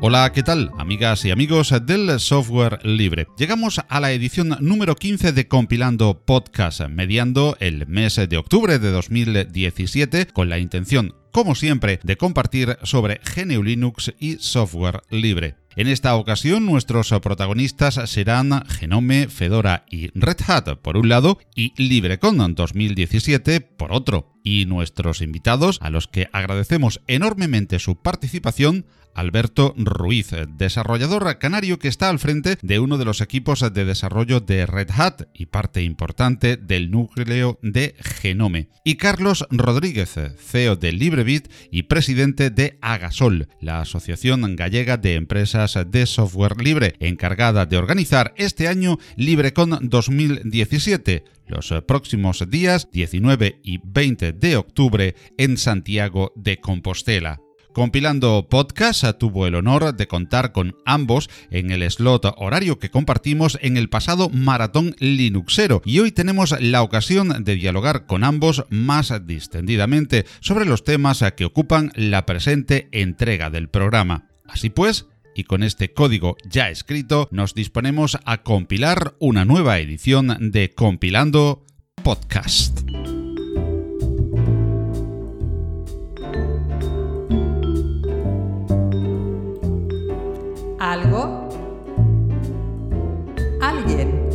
Hola, ¿qué tal, amigas y amigos del software libre? Llegamos a la edición número 15 de Compilando Podcast, mediando el mes de octubre de 2017, con la intención, como siempre, de compartir sobre GNU Linux y software libre. En esta ocasión nuestros protagonistas serán Genome, Fedora y Red Hat por un lado y LibreCon 2017 por otro. Y nuestros invitados, a los que agradecemos enormemente su participación, Alberto Ruiz, desarrollador canario que está al frente de uno de los equipos de desarrollo de Red Hat y parte importante del núcleo de Genome. Y Carlos Rodríguez, CEO de LibreBit y presidente de Agasol, la Asociación Gallega de Empresas de Software Libre, encargada de organizar este año LibreCon 2017 los próximos días 19 y 20 de octubre en Santiago de Compostela. Compilando podcast, tuvo el honor de contar con ambos en el slot horario que compartimos en el pasado Maratón Linuxero y hoy tenemos la ocasión de dialogar con ambos más distendidamente sobre los temas que ocupan la presente entrega del programa. Así pues, y con este código ya escrito, nos disponemos a compilar una nueva edición de Compilando Podcast. Algo, alguien.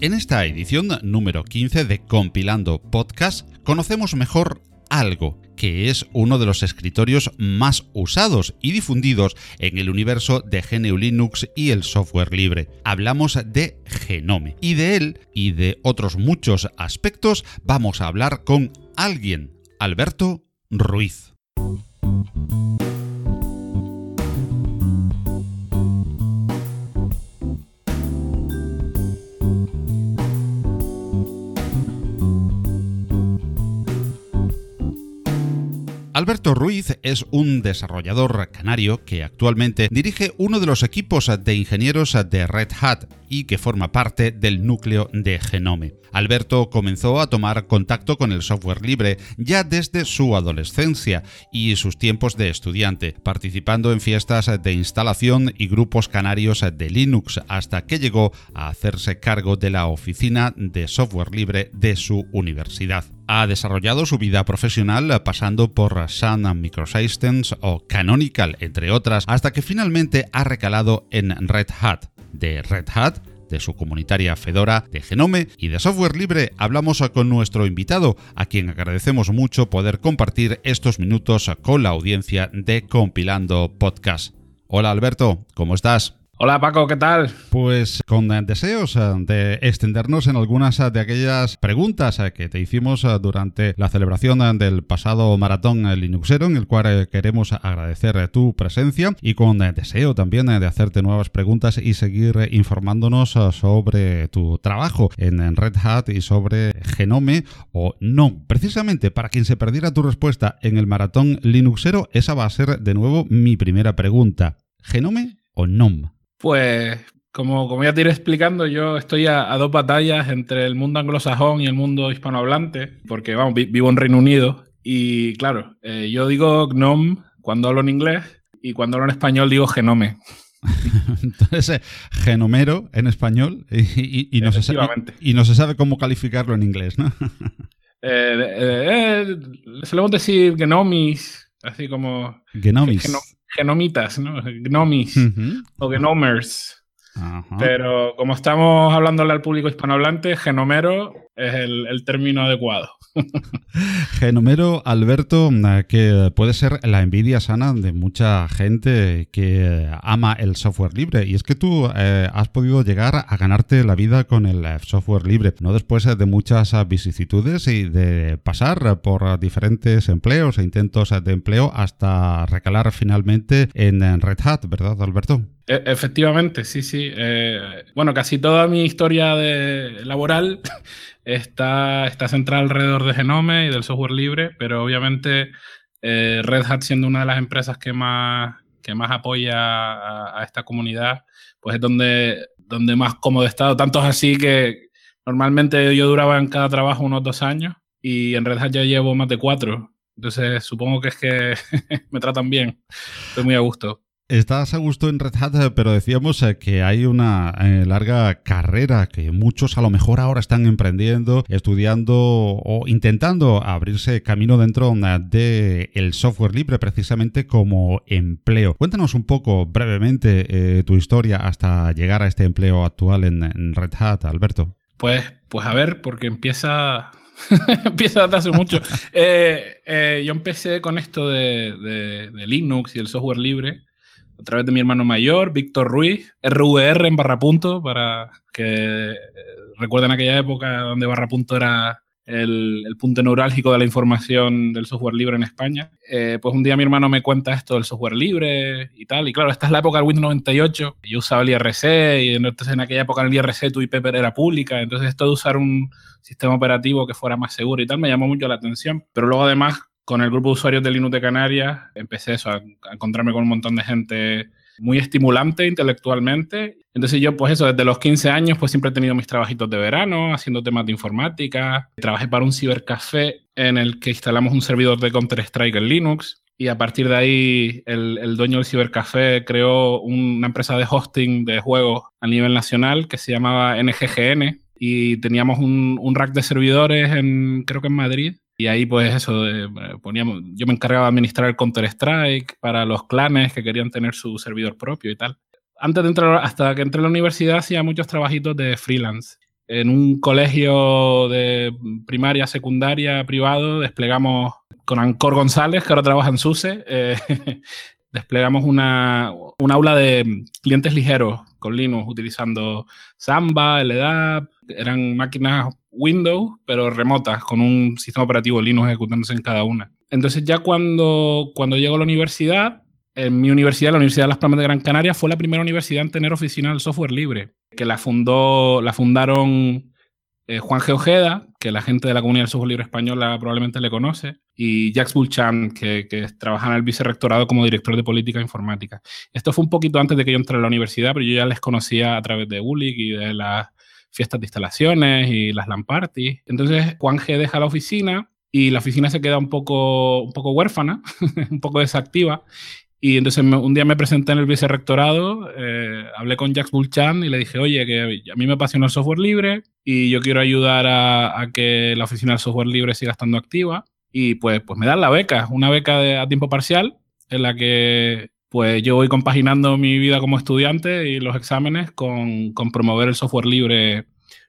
En esta edición número 15 de Compilando Podcast conocemos mejor algo, que es uno de los escritorios más usados y difundidos en el universo de GNU Linux y el software libre. Hablamos de Genome y de él y de otros muchos aspectos vamos a hablar con alguien, Alberto Ruiz. Alberto Ruiz es un desarrollador canario que actualmente dirige uno de los equipos de ingenieros de Red Hat y que forma parte del núcleo de Genome. Alberto comenzó a tomar contacto con el software libre ya desde su adolescencia y sus tiempos de estudiante, participando en fiestas de instalación y grupos canarios de Linux hasta que llegó a hacerse cargo de la oficina de software libre de su universidad. Ha desarrollado su vida profesional pasando por Sun Microsystems o Canonical, entre otras, hasta que finalmente ha recalado en Red Hat. De Red Hat de su comunitaria Fedora, de Genome y de software libre, hablamos con nuestro invitado, a quien agradecemos mucho poder compartir estos minutos con la audiencia de Compilando Podcast. Hola Alberto, ¿cómo estás? Hola Paco, ¿qué tal? Pues con deseos eh, de extendernos en algunas eh, de aquellas preguntas eh, que te hicimos durante la celebración del pasado maratón Linuxero, en el cual queremos agradecer tu presencia y con deseo también de hacerte nuevas preguntas y seguir informándonos sobre tu trabajo en Red Hat y sobre Genome o no. Precisamente para quien se perdiera tu respuesta en el maratón Linuxero, esa va a ser de nuevo mi primera pregunta. ¿Genome o NOM? Pues como, como ya te iré explicando, yo estoy a, dos batallas entre el mundo anglosajón y el mundo hispanohablante, porque vamos, vivo en Reino Unido y claro, eh, yo digo GNOME cuando hablo en inglés y cuando hablo en español digo genome. Entonces, eh, genomero en español y, no se sabe, y, no se sabe, cómo calificarlo en inglés, ¿no? eh, solemos decir genomis, así como... Genomis genomitas, ¿no? Gnomis o genomers. Pero como estamos hablándole al público hispanohablante, genomero es el, término adecuado. Genomero, Alberto, que puede ser la envidia sana de mucha gente que ama el software libre. Y es que tú eh, has podido llegar a ganarte la vida con el software libre, no después de muchas vicisitudes y de pasar por diferentes empleos e intentos de empleo hasta recalar finalmente en Red Hat, ¿verdad, Alberto? E, efectivamente, sí, sí. Eh, bueno, casi toda mi historia de laboral está, está centrada alrededor de Genome y del software libre, pero obviamente eh, Red Hat siendo una de las empresas que más, que más apoya a, esta comunidad, pues es donde, donde más cómodo he estado. Tanto así que normalmente yo duraba en cada trabajo unos dos años y en Red Hat ya llevo más de cuatro. Entonces supongo que es que me tratan bien. Estoy muy a gusto. Estás a gusto en Red Hat, pero decíamos eh, que hay una eh, larga carrera que muchos a lo mejor ahora están emprendiendo, estudiando o intentando abrirse camino dentro eh, del el software libre precisamente como empleo. Cuéntanos un poco brevemente tu historia hasta llegar a este empleo actual en, Red Hat, Alberto. Pues, pues a ver, porque empieza empieza desde hace mucho. yo empecé con esto de, Linux y el software libre a través de mi hermano mayor, Víctor Ruiz, RVR en barra punto, para que eh, recuerden aquella época donde barra punto era el, punto neurálgico de la información del software libre en España. Eh, pues un día mi hermano me cuenta esto del software libre y tal. Y claro, esta es la época del Windows 98. Yo usaba el IRC y entonces en aquella época el IRC tu IP era pública. Entonces esto de usar un sistema operativo que fuera más seguro y tal me llamó mucho la atención. Pero luego además con el grupo de usuarios de Linux de Canarias empecé eso, a, encontrarme con un montón de gente muy estimulante intelectualmente. Entonces yo, pues eso, desde los 15 años, pues siempre he tenido mis trabajitos de verano, haciendo temas de informática. Trabajé para un cibercafé en el que instalamos un servidor de Counter-Strike en Linux. Y a partir de ahí, el, dueño del cibercafé creó una empresa de hosting de juegos a nivel nacional que se llamaba NGGN. Y teníamos un, un rack de servidores, en, creo que en Madrid, y ahí, pues eso, eh, poníamos, yo me encargaba de administrar Counter-Strike para los clanes que querían tener su servidor propio y tal. Antes de entrar, hasta que entré a la universidad, hacía muchos trabajitos de freelance. En un colegio de primaria, secundaria, privado, desplegamos con Ancor González, que ahora trabaja en SUSE, eh, desplegamos una, un aula de clientes ligeros con Linux utilizando Samba, LDAP, eran máquinas Windows, pero remotas, con un sistema operativo Linux ejecutándose en cada una. Entonces ya cuando, cuando llego a la universidad, en mi universidad, la Universidad de Las Palmas de Gran Canaria, fue la primera universidad en tener oficina del software libre, que la, fundó, la fundaron eh, Juan G. Ojeda, que la gente de la comunidad del software libre española probablemente le conoce, y Jacques Bulchan, que, que trabaja en el vicerrectorado como director de política informática. Esto fue un poquito antes de que yo entrara a la universidad, pero yo ya les conocía a través de ULIC y de las fiestas de instalaciones y las LAN parties. Entonces Juan G deja la oficina y la oficina se queda un poco, un poco huérfana, un poco desactiva. Y entonces un día me presenté en el vicerrectorado, eh, hablé con Jacques Bulchan y le dije, oye, que a mí me apasiona el software libre y yo quiero ayudar a, que la oficina del software libre siga estando activa. Y pues, pues me dan la beca, una beca a tiempo parcial en la que pues yo voy compaginando mi vida como estudiante y los exámenes con, promover el software libre,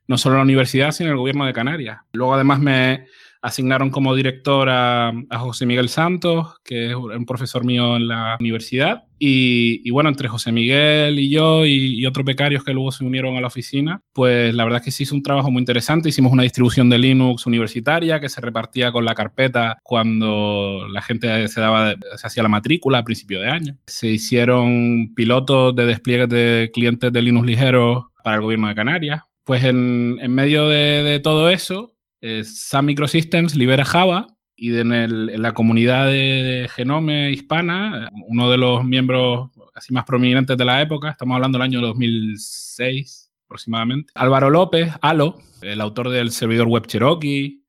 no solo en la universidad, sino en el gobierno de Canarias. Luego además me asignaron como director a, José Miguel Santos, que es un profesor mío en la universidad. Y, bueno, entre José Miguel y yo y, otros becarios que luego se unieron a la oficina, pues la verdad es que se hizo un trabajo muy interesante. Hicimos una distribución de Linux universitaria que se repartía con la carpeta cuando la gente se, daba, se hacía la matrícula a principio de año. Se hicieron pilotos de despliegue de clientes de Linux ligeros para el gobierno de Canarias. Pues en, medio de todo eso, eh, Sun Microsystems libera Java y en, la comunidad de, Genome hispana, uno de los miembros así más prominentes de la época, estamos hablando del año 2006 aproximadamente, Álvaro López, Alo, el autor del servidor web Cherokee,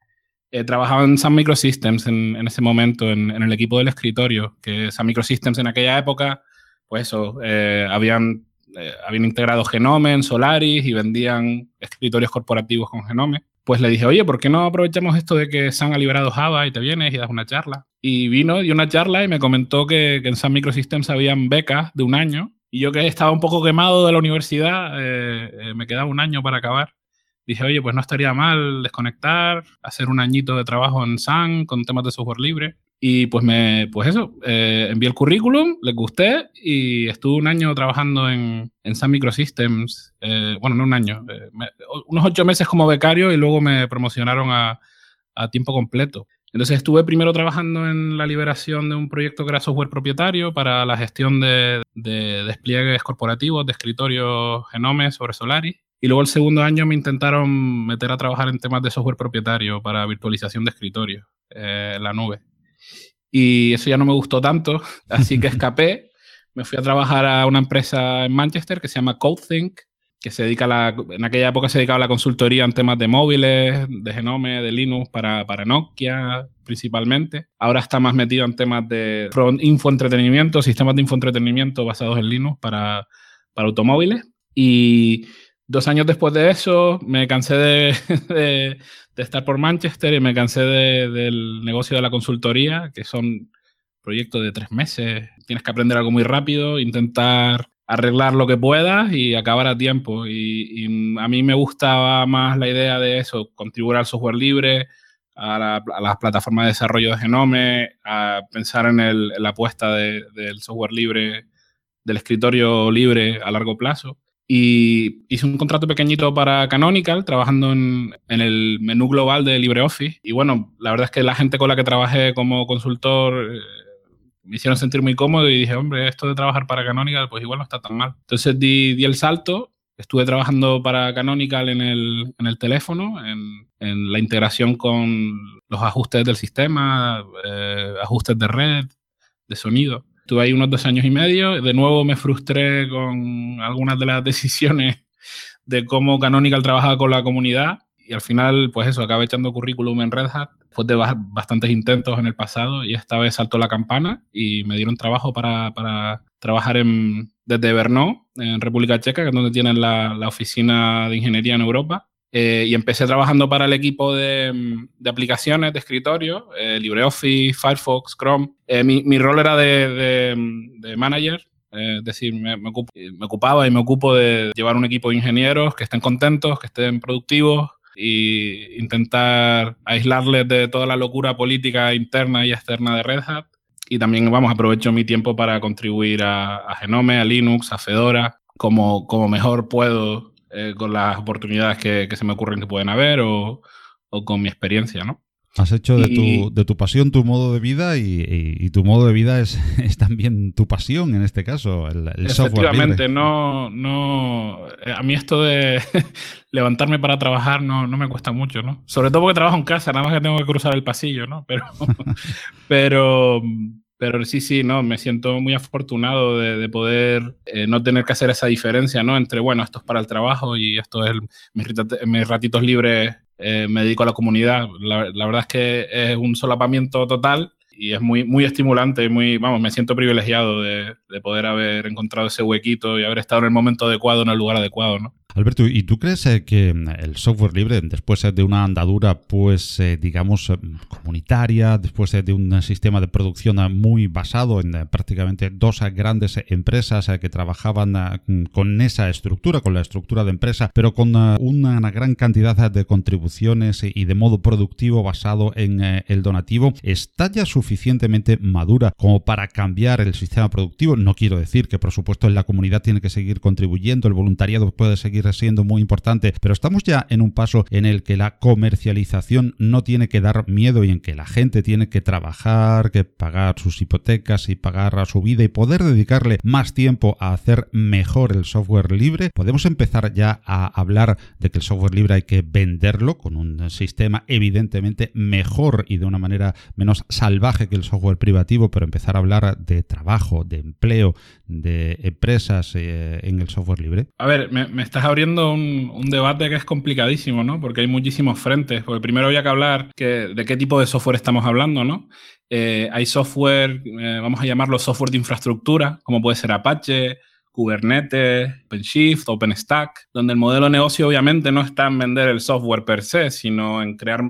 eh, trabajaba en Sun Microsystems en, ese momento, en, el equipo del escritorio, que Sun Microsystems en aquella época, pues eso, eh, habían, habían integrado Genome en Solaris y vendían escritorios corporativos con Genome pues le dije, oye, ¿por qué no aprovechamos esto de que Sam ha liberado Java y te vienes y das una charla? Y vino, dio una charla y me comentó que, en Sun Microsystems habían becas de un año. Y yo que estaba un poco quemado de la universidad, eh, eh, me quedaba un año para acabar. dije, oye, pues no estaría mal desconectar, hacer un añito de trabajo en Sun con temas de software libre. Y pues, me, pues eso, eh, envié el currículum, les gusté y estuve un año trabajando en, en Sun Microsystems. Eh, bueno, no un año, eh, unos ocho meses como becario y luego me promocionaron a, a tiempo completo. Entonces estuve primero trabajando en la liberación de un proyecto que era software propietario para la gestión de, despliegues corporativos de escritorios Genome sobre Solaris. Y luego el segundo año me intentaron meter a trabajar en temas de software propietario para virtualización de escritorios eh, en la nube. Y eso ya no me gustó tanto, así que escapé. Me fui a trabajar a una empresa en Manchester que se llama CodeThink, que se dedica a la, en aquella época se dedicaba a la consultoría en temas de móviles, de Genome, de Linux para, para Nokia principalmente. Ahora está más metido en temas de infoentretenimiento, sistemas de infoentretenimiento basados en Linux para, para automóviles. Y dos años después de eso me cansé de, de, estar por Manchester y me cansé del negocio de la consultoría, que son proyectos de tres meses. Tienes que aprender algo muy rápido, intentar arreglar lo que puedas y acabar a tiempo. Y, a mí me gustaba más la idea de eso, contribuir al software libre, a, las plataformas de desarrollo de Genome, a pensar en, la apuesta del software libre, del escritorio libre a largo plazo. Y hice un contrato pequeñito para Canonical, trabajando en, en, el menú global de LibreOffice. Y bueno, la verdad es que la gente con la que trabajé como consultor eh, me hicieron sentir muy cómodo y dije, hombre, esto de trabajar para Canonical, pues igual no está tan mal. Entonces di, di el salto, estuve trabajando para Canonical en el, en el teléfono, en, en, la integración con los ajustes del sistema, eh, ajustes de red, de sonido. Estuve ahí unos dos años y medio. De nuevo me frustré con algunas de las decisiones de cómo Canonical trabajaba con la comunidad y al final, pues eso, acabé echando currículum en Red Hat después de bastantes intentos en el pasado y esta vez saltó la campana y me dieron trabajo para, para trabajar en, desde Brno, en República Checa, que es donde tienen la, la oficina de ingeniería en Europa. Eh, y empecé trabajando para el equipo de, de aplicaciones de escritorio, eh, LibreOffice, Firefox, Chrome. Eh, mi, mi, rol era de, de, de manager, es decir, me, me, me, ocupaba y me ocupo de llevar un equipo de ingenieros que estén contentos, que estén productivos, y intentar aislarles de toda la locura política interna y externa de Red Hat. Y también, vamos, aprovecho mi tiempo para contribuir a, Genome, a Linux, a Fedora, como, como mejor puedo eh, con las oportunidades que, que, se me ocurren que pueden haber o, o con mi experiencia, ¿no? Has hecho de, tu, de, tu, pasión tu modo de vida y, tu modo de vida es, es, también tu pasión en este caso, el, el software. Efectivamente, no, no. A mí esto de levantarme para trabajar no, no, me cuesta mucho, ¿no? Sobre todo porque trabajo en casa, nada más que tengo que cruzar el pasillo, ¿no? Pero, pero, pero sí, sí, no, me siento muy afortunado de, de poder eh, no tener que hacer esa diferencia, ¿no? Entre, bueno, esto es para el trabajo y esto es mis, ratitos libres eh, me dedico a la comunidad. La, la, verdad es que es un solapamiento total y es muy, muy estimulante muy, vamos, me siento privilegiado de, de poder haber encontrado ese huequito y haber estado en el momento adecuado, en el lugar adecuado, ¿no? Alberto, ¿y tú crees eh, que el software libre, después de una andadura, pues, eh, digamos, eh, comunitaria, después de un sistema de producción muy basado en prácticamente dos grandes empresas que trabajaban con esa estructura, con la estructura de empresa, pero con una gran cantidad de contribuciones y de modo productivo basado en el donativo, está ya suficientemente madura como para cambiar el sistema productivo? No quiero decir que, por supuesto, la comunidad tiene que seguir contribuyendo, el voluntariado puede seguir siendo muy importante, pero estamos ya en un paso en el que la comercialización no tiene que dar miedo y en que la gente tiene que trabajar, que pagar sus hipotecas y pagar a su vida y poder dedicarle más tiempo a hacer mejor el software libre. Podemos empezar ya a hablar de que el software libre hay que venderlo con un sistema evidentemente mejor y de una manera menos salvaje que el software privativo, pero empezar a hablar de trabajo, de empleo, de empresas eh, en el software libre. A ver, me, estás abriendo un, un, debate que es complicadísimo, ¿no? Porque hay muchísimos frentes. Porque primero había que hablar que, de qué tipo de software estamos hablando, ¿no? Eh, hay software, eh, vamos a llamarlo software de infraestructura, como puede ser Apache, Kubernetes, OpenShift, OpenStack, donde el modelo de negocio obviamente no está en vender el software per se, sino en crear...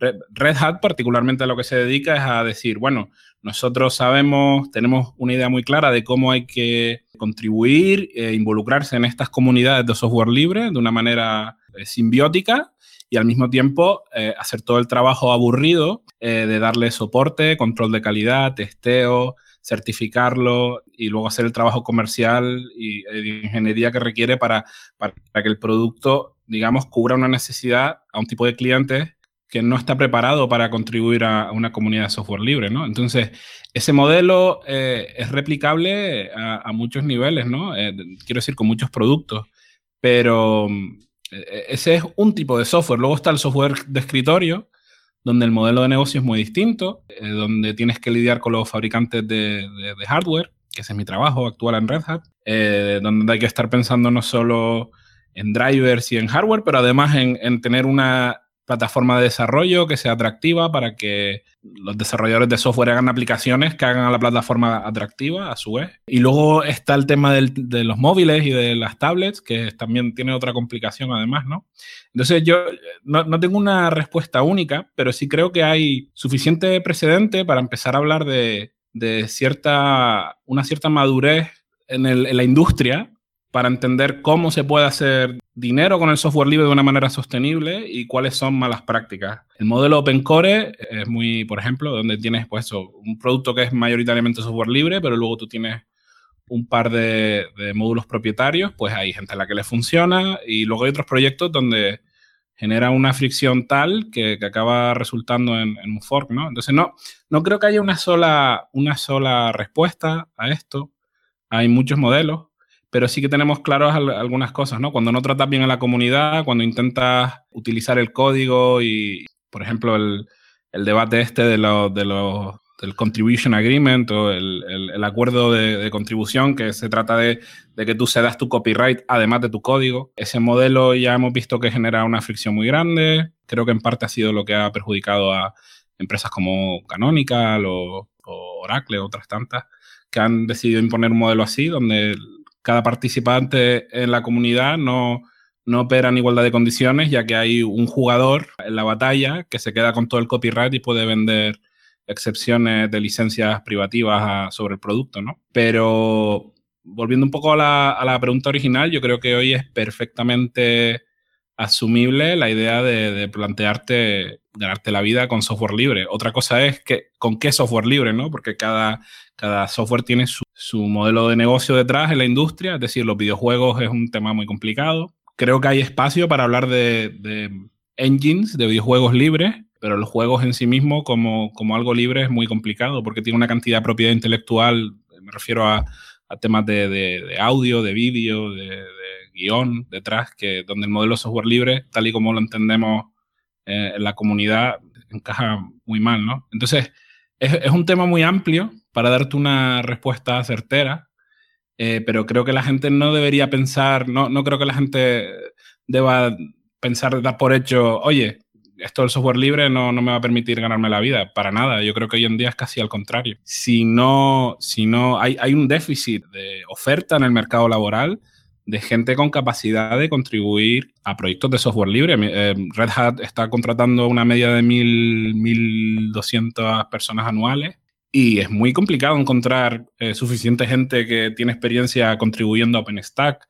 Red Hat particularmente a lo que se dedica es a decir, bueno, nosotros sabemos, tenemos una idea muy clara de cómo hay que contribuir e involucrarse en estas comunidades de software libre de una manera simbiótica y al mismo tiempo hacer todo el trabajo aburrido de darle soporte, control de calidad, testeo, certificarlo y luego hacer el trabajo comercial y de ingeniería que requiere para, para, que el producto, digamos, cubra una necesidad a un tipo de clientes que no está preparado para contribuir a una comunidad de software libre, ¿no? Entonces, ese modelo eh, es replicable a, muchos niveles, ¿no? Eh, quiero decir, con muchos productos, pero eh, ese es un tipo de software. Luego está el software de escritorio, donde el modelo de negocio es muy distinto, eh, donde tienes que lidiar con los fabricantes de, hardware, que ese es mi trabajo actual en Red Hat, donde hay que estar pensando no solo en drivers y en hardware, pero además en tener una plataforma de desarrollo que sea atractiva para que los desarrolladores de software hagan aplicaciones que hagan a la plataforma atractiva a su vez. Y luego está el tema de los móviles y de las tablets, que también tiene otra complicación además, ¿no? Entonces yo no, tengo una respuesta única, pero sí creo que hay suficiente precedente para empezar a hablar de, cierta, una cierta madurez en, en la industria para entender cómo se puede hacer dinero con el software libre de una manera sostenible y cuáles son malas prácticas. El modelo Open Core es muy, por ejemplo, donde tienes pues, un producto que es mayoritariamente software libre, pero luego tú tienes un par de, módulos propietarios, pues hay gente a la que le funciona y luego hay otros proyectos donde genera una fricción tal que, acaba resultando en, un fork, ¿no? Entonces, no, no creo que haya una sola, una sola respuesta a esto. Hay muchos modelos pero sí que tenemos claras algunas cosas, ¿no? Cuando no tratas bien a la comunidad, cuando intentas utilizar el código y, por ejemplo, el, debate este de, de del Contribution Agreement o el, acuerdo de, contribución, que se trata de, que tú cedas tu copyright además de tu código. Ese modelo ya hemos visto que genera una fricción muy grande. Creo que en parte ha sido lo que ha perjudicado a empresas como Canonical o, o Oracle, otras tantas, que han decidido imponer un modelo así, donde cada participante en la comunidad no, no opera en igualdad de condiciones, ya que hay un jugador en la batalla que se queda con todo el copyright y puede vender excepciones de licencias privativas sobre el producto, ¿no? Pero volviendo un poco a la, a la, pregunta original, yo creo que hoy es perfectamente asumible la idea de, de, plantearte ganarte la vida con software libre. Otra cosa es que con qué software libre, ¿no? Porque cada, cada software tiene su, su modelo de negocio detrás en la industria, es decir, los videojuegos es un tema muy complicado. Creo que hay espacio para hablar de, engines, de videojuegos libres, pero los juegos en sí mismos como, como, algo libre es muy complicado porque tiene una cantidad de propiedad intelectual, me refiero a, temas de, audio, de vídeo, de, guion detrás, que donde el modelo software libre, tal y como lo entendemos eh, en la comunidad, encaja muy mal, ¿no? Entonces, es, un tema muy amplio para darte una respuesta certera, eh, pero creo que la gente no debería pensar, no, no creo que la gente deba pensar, dar por hecho, oye, esto del software libre no, no, me va a permitir ganarme la vida, para nada. Yo creo que hoy en día es casi al contrario. Si no, si no hay, hay un déficit de oferta en el mercado laboral de gente con capacidad de contribuir a proyectos de software libre. Eh, Red Hat está contratando una media de 1.200 personas anuales y es muy complicado encontrar eh, suficiente gente que tiene experiencia contribuyendo a OpenStack,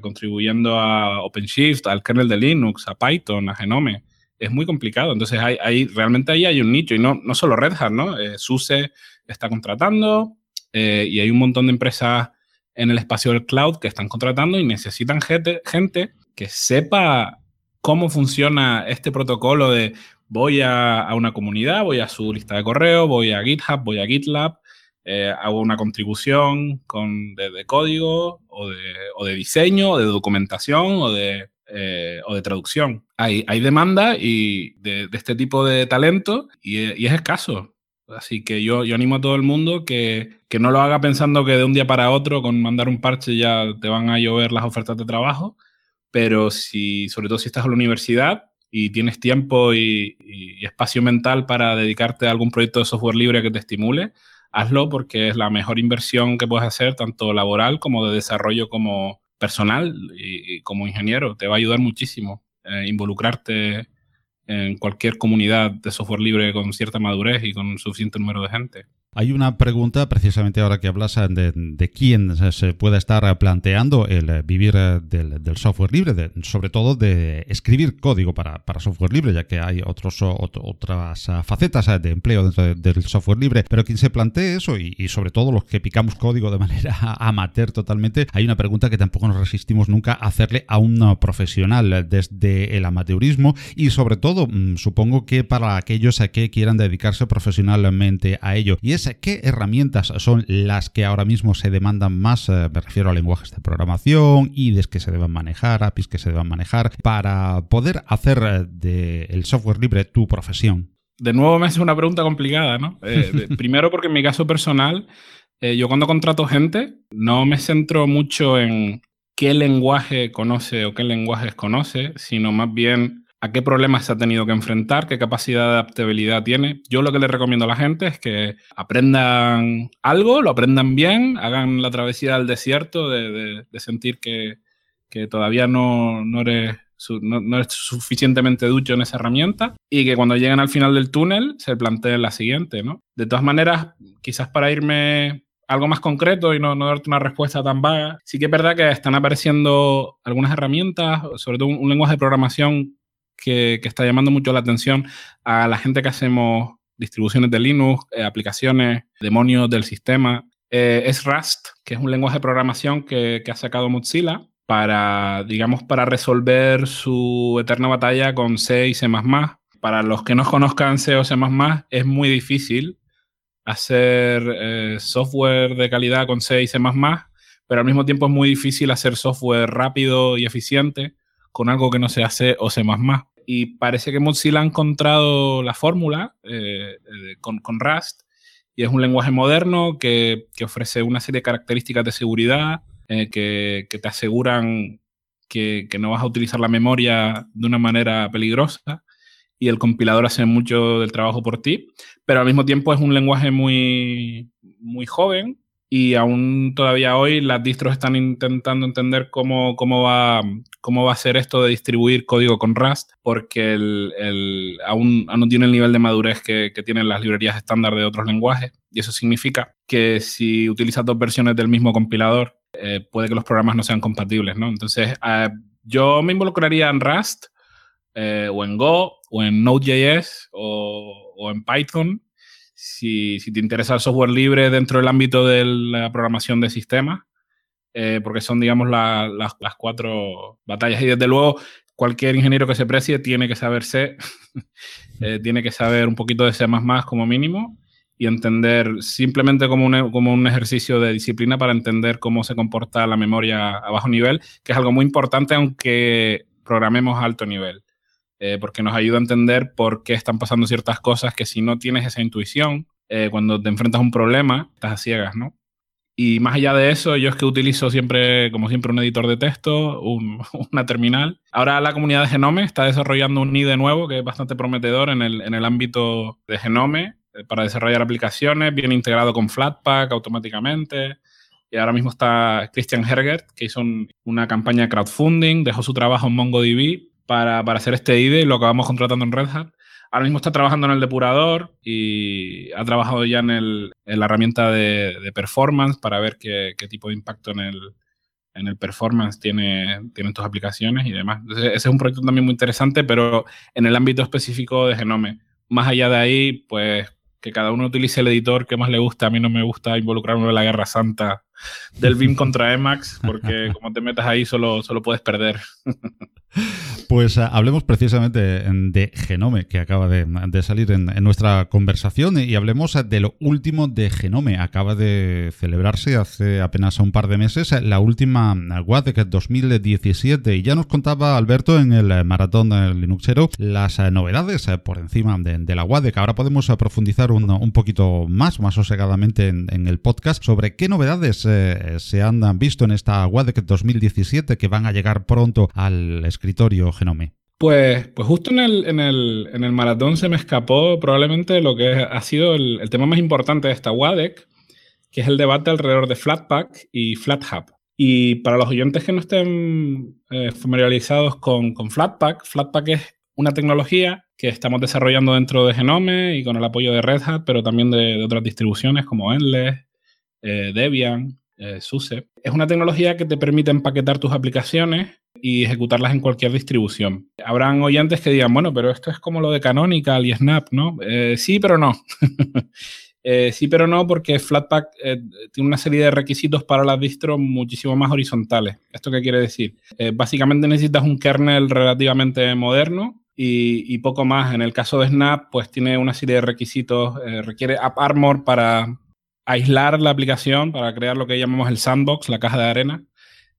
contribuyendo a OpenShift, al kernel de Linux, a Python, a Genome. Es muy complicado. Entonces, hay, realmente ahí hay un nicho. Y no, no solo Red Hat, ¿no? Eh, SUSE está contratando eh, y hay un montón de empresas en el espacio del cloud que están contratando y necesitan gente, gente que sepa cómo funciona este protocolo de voy a, una comunidad, voy a su lista de correo, voy a GitHub, voy a GitLab, eh, hago una contribución con, de, código o de, diseño, o de documentación o de, eh, o de traducción. Hay, hay demanda y de, este tipo de talento y, es escaso. Así que yo, yo animo a todo el mundo que, que, no lo haga pensando que de un día para otro con mandar un parche ya te van a llover las ofertas de trabajo, pero si, sobre todo si estás en la universidad, y tienes tiempo y, espacio mental para dedicarte a algún proyecto de software libre que te estimule, hazlo porque es la mejor inversión que puedes hacer, tanto laboral como de desarrollo como personal y, como ingeniero. Te va a ayudar muchísimo eh, involucrarte en cualquier comunidad de software libre con cierta madurez y con suficiente número de gente. Hay una pregunta precisamente ahora que hablas de, de quién se pueda estar planteando el vivir del, software libre, sobre todo de escribir código para, software libre, ya que hay otros, otras facetas de empleo dentro del software libre, pero quien se plantee eso y, sobre todo los que picamos código de manera amateur totalmente, hay una pregunta que tampoco nos resistimos nunca a hacerle a un profesional desde el amateurismo y sobre todo mm, supongo que para aquellos que quieran dedicarse profesionalmente a ello. Y es qué herramientas son las que ahora mismo se demandan más, eh, me refiero a lenguajes de programación, IDEs que se deban manejar, APIs que se deban manejar, para poder hacer eh, del software libre tu profesión. De nuevo me hace una pregunta complicada, ¿no? Eh, primero porque en mi caso personal, yo cuando contrato gente no me centro mucho en qué lenguaje conoce o qué lenguajes conoce, sino más bien a qué problemas se ha tenido que enfrentar, qué capacidad de adaptabilidad tiene. Yo lo que le recomiendo a la gente es que aprendan algo, lo aprendan bien, hagan la travesía del desierto de, sentir que, todavía no, no eres no, suficientemente ducho en esa herramienta y que cuando lleguen al final del túnel se planteen la siguiente, ¿no? De todas maneras, quizás para irme algo más concreto y no, no, darte una respuesta tan vaga, sí que es verdad que están apareciendo algunas herramientas, sobre todo un lenguaje de programación que, está llamando mucho la atención a la gente que hacemos distribuciones de Linux, eh, aplicaciones, demonios del sistema. Eh, es Rust, que es un lenguaje de programación que, ha sacado Mozilla para, digamos, para resolver su eterna batalla con C y C++. Para los que no conozcan C o C++, es muy difícil hacer eh, software de calidad con C y C++, pero al mismo tiempo es muy difícil hacer software rápido y eficiente con algo que no se hace o C++. Y parece que Mozilla ha encontrado la fórmula eh, eh, con, Rust y es un lenguaje moderno que, ofrece una serie de características de seguridad eh, que, te aseguran que, no vas a utilizar la memoria de una manera peligrosa y el compilador hace mucho del trabajo por ti, pero al mismo tiempo es un lenguaje muy, muy joven y aún todavía hoy las distros están intentando entender cómo, cómo, va, cómo va a ser esto de distribuir código con Rust, porque aún, no tiene el nivel de madurez que, tienen las librerías estándar de otros lenguajes. Y eso significa que si utilizas dos versiones del mismo compilador, eh, puede que los programas no sean compatibles. ¿no? Entonces, eh, yo me involucraría en Rust, eh, o en Go, o en Node.js, o, o en Python, si, te interesa el software libre dentro del ámbito de la programación de sistemas, eh, porque son, digamos, las cuatro batallas. Y desde luego, cualquier ingeniero que se precie tiene que saber C, eh, tiene que saber un poquito de C como mínimo y entender simplemente como un, como un ejercicio de disciplina para entender cómo se comporta la memoria a bajo nivel, que es algo muy importante aunque programemos a alto nivel. Eh, porque nos ayuda a entender por qué están pasando ciertas cosas que si no tienes esa intuición, eh, cuando te enfrentas a un problema, estás a ciegas, ¿no? Y más allá de eso, yo es que utilizo siempre, como siempre, un editor de texto, una terminal. Ahora la comunidad de Genome está desarrollando un IDE nuevo que es bastante prometedor en el, en el ámbito de Genome eh, para desarrollar aplicaciones, bien integrado con Flatpak automáticamente. Y ahora mismo está Christian Hergert, que hizo una campaña de crowdfunding, dejó su trabajo en MongoDB para, hacer este IDE y lo acabamos contratando en Red Hat. Ahora mismo está trabajando en el depurador y ha trabajado ya en, la herramienta de, performance para ver qué, tipo de impacto en el, en el performance tiene, tienen tus aplicaciones y demás. ese es un proyecto también muy interesante, pero en el ámbito específico de Genome. Más allá de ahí, pues que cada uno utilice el editor que más le gusta. A mí no me gusta involucrarme en la guerra santa del BIM contra Emacs, porque como te metas ahí solo, solo puedes perder. Pues eh, hablemos precisamente de Genome, que acaba de, salir en, nuestra conversación, y hablemos de lo último de Genome. Acaba de celebrarse hace apenas un par de meses la última WADEC 2017, y ya nos contaba Alberto en el maratón Linuxero las novedades por encima de, la WADEC. Ahora podemos profundizar un, poquito más, más sosegadamente en, el podcast, sobre qué novedades eh, se han visto en esta WADEC 2017 que van a llegar pronto al escritorio Genome? Pues, pues justo en el, en, el, en el, maratón se me escapó probablemente lo que ha sido el, tema más importante de esta WADEC, que es el debate alrededor de Flatpak y FlatHub. Y para los oyentes que no estén eh, familiarizados con, con, Flatpak, Flatpak es una tecnología que estamos desarrollando dentro de Genome y con el apoyo de Red Hat, pero también de, otras distribuciones como Endless, eh, Debian, eh, SUSE. Es una tecnología que te permite empaquetar tus aplicaciones y ejecutarlas en cualquier distribución. Habrán oyentes que digan, bueno, pero esto es como lo de Canonical y Snap, ¿no? Eh, sí, pero no. Eh, sí, pero no, porque Flatpak eh, tiene una serie de requisitos para las distros muchísimo más horizontales. ¿Esto qué quiere decir? básicamente necesitas un kernel relativamente moderno y, poco más. En el caso de Snap, pues tiene una serie de requisitos. requiere AppArmor para aislar la aplicación, para crear lo que llamamos el sandbox, la caja de arena.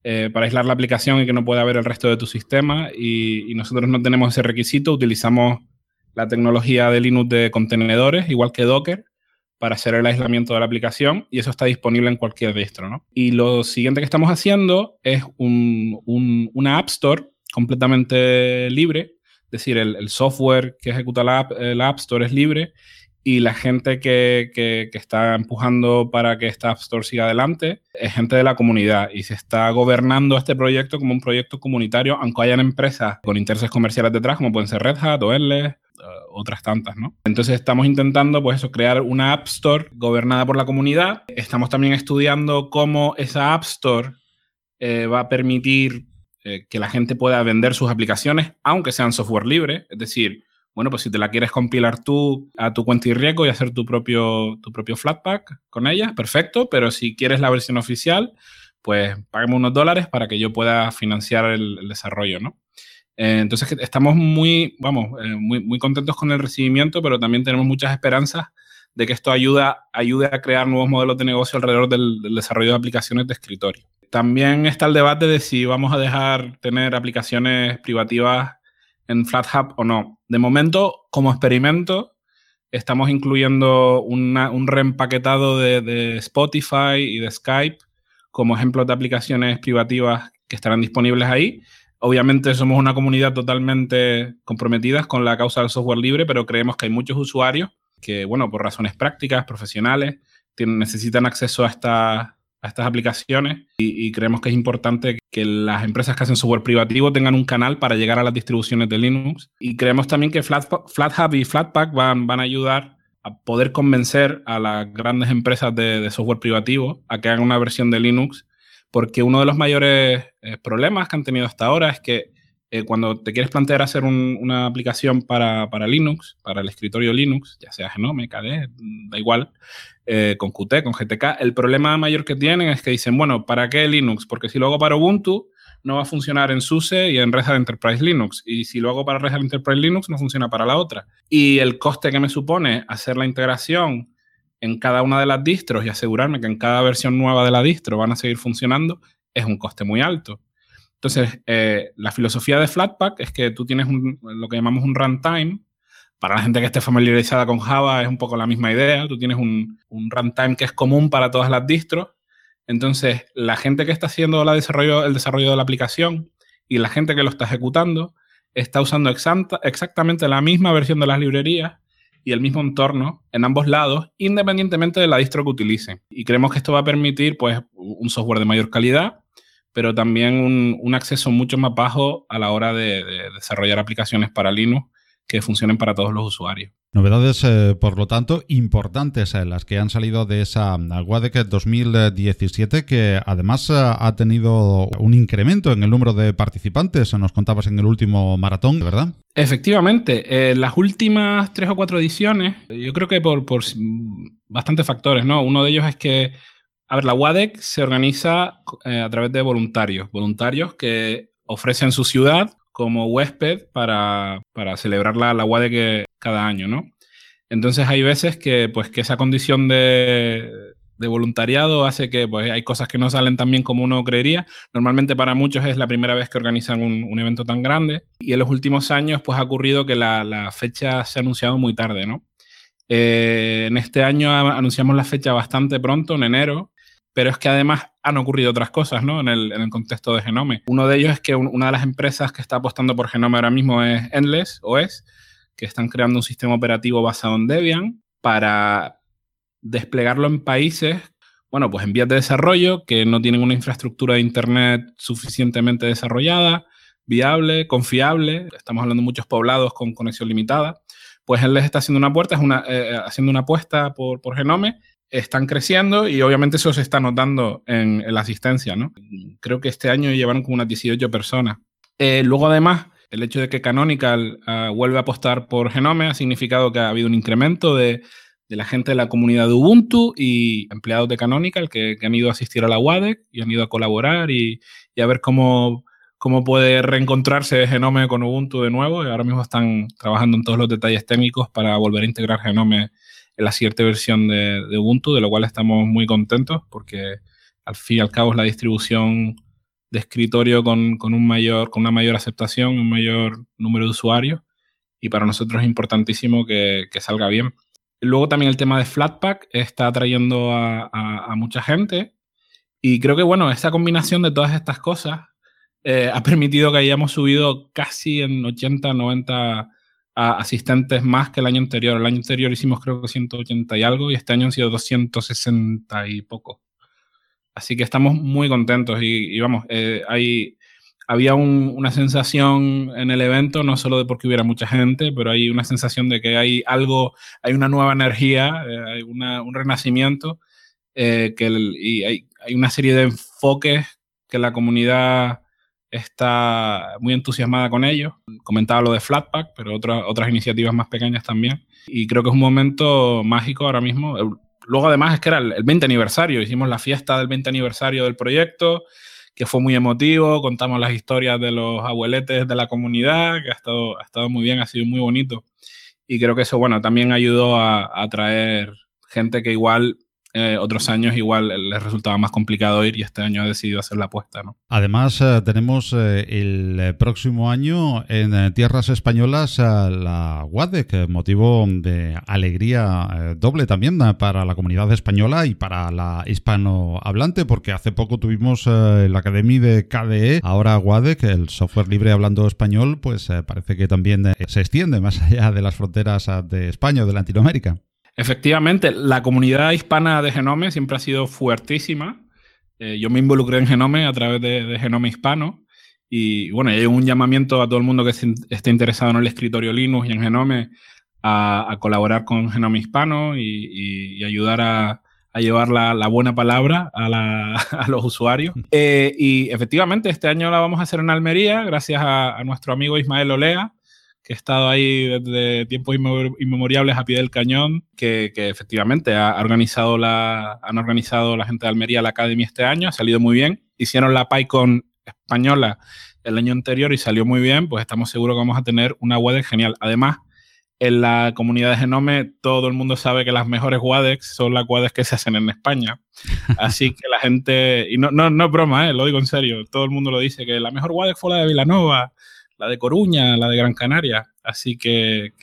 Eh, para aislar la aplicación y que no pueda ver el resto de tu sistema. Y, nosotros no tenemos ese requisito, utilizamos la tecnología de Linux de contenedores, igual que Docker, para hacer el aislamiento de la aplicación y eso está disponible en cualquier distro. ¿no? Y lo siguiente que estamos haciendo es un, una App Store completamente libre, es decir, el, software que ejecuta la app Store es libre y la gente que, que, está empujando para que esta App Store siga adelante es gente de la comunidad y se está gobernando este proyecto como un proyecto comunitario, aunque hayan empresas con intereses comerciales detrás, como pueden ser Red Hat o eh, otras tantas, ¿no? Entonces estamos intentando, pues eso, crear una App Store gobernada por la comunidad. Estamos también estudiando cómo esa App Store eh, va a permitir eh, que la gente pueda vender sus aplicaciones, aunque sean software libre, es decir, bueno, pues si te la quieres compilar tú a tu cuenta y riesgo y hacer tu propio, tu propio Flatpak con ella, perfecto, pero si quieres la versión oficial, pues págame unos dólares para que yo pueda financiar el, desarrollo, ¿no? Eh, entonces estamos muy, vamos, eh, muy, muy contentos con el recibimiento, pero también tenemos muchas esperanzas de que esto ayude a crear nuevos modelos de negocio alrededor del, del, desarrollo de aplicaciones de escritorio. También está el debate de si vamos a dejar tener aplicaciones privativas en FlatHub o no. De momento, como experimento, estamos incluyendo un reempaquetado de, Spotify y de Skype como ejemplos de aplicaciones privativas que estarán disponibles ahí. Obviamente somos una comunidad totalmente comprometida con la causa del software libre, pero creemos que hay muchos usuarios que, bueno, por razones prácticas, profesionales, necesitan acceso a, esta, estas aplicaciones y, creemos que es importante que las empresas que hacen software privativo tengan un canal para llegar a las distribuciones de Linux. Y creemos también que FlatHub y Flatpak van, van a ayudar a poder convencer a las grandes empresas de, software privativo a que hagan una versión de Linux, porque uno de los mayores eh, problemas que han tenido hasta ahora es que eh, cuando te quieres plantear hacer una aplicación para, para, Linux, para el escritorio Linux, ya sea Genome, KDE, da igual, eh, con Qt, con GTK, el problema mayor que tienen es que dicen, bueno, ¿para qué Linux? Porque si lo hago para Ubuntu, no va a funcionar en SUSE y en Red Hat Enterprise Linux. Y si lo hago para Red Hat Enterprise Linux, no funciona para la otra. Y el coste que me supone hacer la integración en cada una de las distros y asegurarme que en cada versión nueva de la distro van a seguir funcionando es un coste muy alto. Entonces, eh, la filosofía de Flatpak es que tú tienes lo que llamamos un runtime. Para la gente que esté familiarizada con Java es un poco la misma idea. Tú tienes un, runtime que es común para todas las distros. Entonces, la gente que está haciendo el desarrollo de la aplicación y la gente que lo está ejecutando está usando exactamente la misma versión de las librerías y el mismo entorno en ambos lados, independientemente de la distro que utilicen. Y creemos que esto va a permitir pues, un software de mayor calidad pero también un, acceso mucho más bajo a la hora de, desarrollar aplicaciones para Linux que funcionen para todos los usuarios. Novedades, eh, por lo tanto, importantes eh, las que han salido de esa uh, WADEC 2017, que además uh, ha tenido un incremento en el número de participantes, nos contabas en el último maratón, ¿verdad? Efectivamente, eh, las últimas tres o cuatro ediciones, yo creo que por, por bastantes factores, ¿no? Uno de ellos es que a ver, la WADEC se organiza eh, a través de voluntarios, voluntarios que ofrecen su ciudad como huésped para, celebrar la, la WADEC cada año, ¿no? Entonces hay veces que, pues, que esa condición de, voluntariado hace que pues, hay cosas que no salen tan bien como uno creería. Normalmente para muchos es la primera vez que organizan un, evento tan grande y en los últimos años pues, ha ocurrido que la, la fecha se ha anunciado muy tarde, ¿no? Eh, en este año anunciamos la fecha bastante pronto, en enero, pero es que además han ocurrido otras cosas ¿no? en, el, contexto de Genome. Uno de ellos es que una de las empresas que está apostando por Genome ahora mismo es Endless, o es, que están creando un sistema operativo basado en Debian para desplegarlo en países, bueno, pues en vías de desarrollo, que no tienen una infraestructura de Internet suficientemente desarrollada, viable, confiable. Estamos hablando de muchos poblados con conexión limitada. Pues les está haciendo una puerta, es una, eh, haciendo una apuesta por, por Genome. Están creciendo y obviamente eso se está notando en, la asistencia, ¿no? Creo que este año llevaron como unas 18 personas. Eh, luego, además, el hecho de que Canonical uh, vuelve a apostar por Genome ha significado que ha habido un incremento de, de la gente de la comunidad de Ubuntu y empleados de Canonical que, han ido a asistir a la WADEC y han ido a colaborar y, y, a ver cómo, cómo puede reencontrarse Genome con Ubuntu de nuevo. Y ahora mismo están trabajando en todos los detalles técnicos para volver a integrar Genome en la siguiente versión de, Ubuntu, de lo cual estamos muy contentos porque al fin y al cabo es la distribución de escritorio con, con, un mayor, con una mayor aceptación, un mayor número de usuarios y para nosotros es importantísimo que, salga bien. Luego también el tema de Flatpak está atrayendo a, mucha gente y creo que, bueno, esa combinación de todas estas cosas eh, ha permitido que hayamos subido casi en 80, 90 asistentes más que el año anterior. El año anterior hicimos creo que 180 y algo y este año han sido 260 y poco. Así que estamos muy contentos y, y vamos, eh, hay, había un, una sensación en el evento, no solo de porque hubiera mucha gente, pero hay una sensación de que hay algo, hay una nueva energía, eh, hay una, un renacimiento, eh, que y hay, hay, una serie de enfoques que la comunidad está muy entusiasmada con ellos. Comentaba lo de Flatpak, pero otras otras iniciativas más pequeñas también. Y creo que es un momento mágico ahora mismo. Luego además es que era el 20 aniversario, hicimos la fiesta del 20 aniversario del proyecto que fue muy emotivo, contamos las historias de los abueletes de la comunidad, que ha estado, ha estado muy bien, ha sido muy bonito. Y creo que eso, bueno, también ayudó a atraer gente que igual eh, otros años igual les resultaba más complicado ir y este año ha decidido hacer la apuesta. ¿no? Además, eh, tenemos eh, el próximo año en eh, tierras españolas la WADEC, motivo de alegría eh, doble también para la comunidad española y para la hispanohablante, porque hace poco tuvimos la Academia de KDE, ahora WADEC, el software libre hablando español, pues parece que también se extiende más allá de las fronteras de España o de Latinoamérica. Efectivamente, la comunidad hispana de Genome siempre ha sido fuertísima. Eh, yo me involucré en Genome a través de, de Genome Hispano. Y bueno, hay un llamamiento a todo el mundo que esté interesado en el escritorio Linux y en Genome a, a colaborar con Genome Hispano y, y, y ayudar a, a llevar la, la, buena palabra a, la, a los usuarios. Eh, y efectivamente, este año la vamos a hacer en Almería, gracias a, a nuestro amigo Ismael Olea, que ha estado ahí desde tiempos inmemoriales a pie del cañón, que, que efectivamente ha organizado la, han organizado la gente de Almería la Academia este año, ha salido muy bien. Hicieron la PyCon española el año anterior y salió muy bien, pues estamos seguros que vamos a tener una WADEX genial. Además, en la comunidad de Genome todo el mundo sabe que las mejores WADEX son las WADEX que se hacen en España. Así que la gente, y no, no, no es broma, ¿eh? lo digo en serio, todo el mundo lo dice, que la mejor WADEX fue la de Vilanova, la de Coruña, la de Gran Canaria. Así que,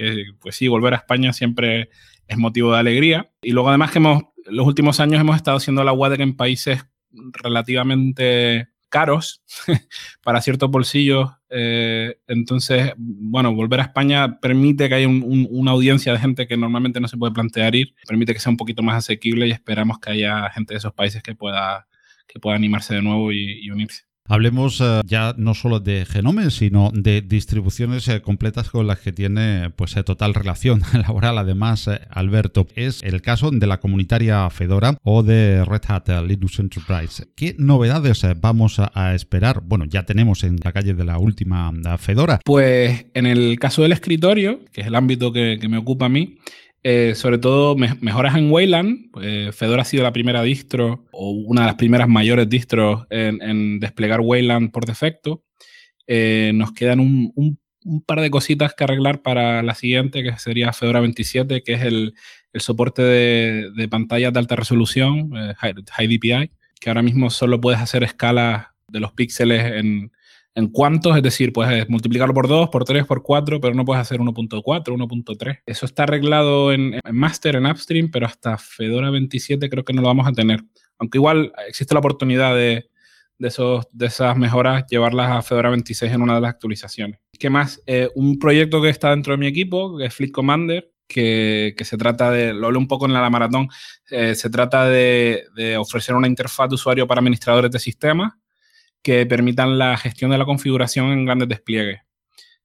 pues sí, volver a España siempre es motivo de alegría. Y luego además que hemos, los últimos años hemos estado haciendo la WADEC en países relativamente caros para ciertos bolsillos. Eh, entonces, bueno, volver a España permite que haya un, un, una audiencia de gente que normalmente no se puede plantear ir, permite que sea un poquito más asequible y esperamos que haya gente de esos países que pueda, que pueda animarse de nuevo y unirse. Hablemos uh, ya no solo de Genome, sino de distribuciones uh, completas con las que tiene pues uh, total relación laboral. Además, Alberto, es el caso de la comunitaria Fedora o de Red Hat Linux Enterprise. ¿Qué novedades vamos a esperar? Bueno, ya tenemos en la calle de la última Fedora. Pues en el caso del escritorio, que es el ámbito que me ocupa a mí, eh, sobre todo me mejoras en Wayland. Eh, Fedora ha sido la primera distro o una de las primeras mayores distros en, desplegar Wayland por defecto. Eh, nos quedan un, par de cositas que arreglar para la siguiente, que sería Fedora 27, que es el, soporte de, pantallas de alta resolución, High, High DPI, que ahora mismo solo puedes hacer escalas de los píxeles en, en cuantos, es decir, puedes multiplicarlo por 2, por 3, por 4, pero no puedes hacer 1.4, 1.3. Eso está arreglado en, master, en upstream, pero hasta Fedora 27 creo que no lo vamos a tener. Aunque igual existe la oportunidad de, de, esos, de esas mejoras, llevarlas a Fedora 26 en una de las actualizaciones. ¿Qué más? Eh, un proyecto que está dentro de mi equipo, que es Fleet Commander, que, que, se trata de, lo hablé un poco en la maratón, eh, se trata de, de, ofrecer una interfaz de usuario para administradores de sistemas que permitan la gestión de la configuración en grandes despliegues.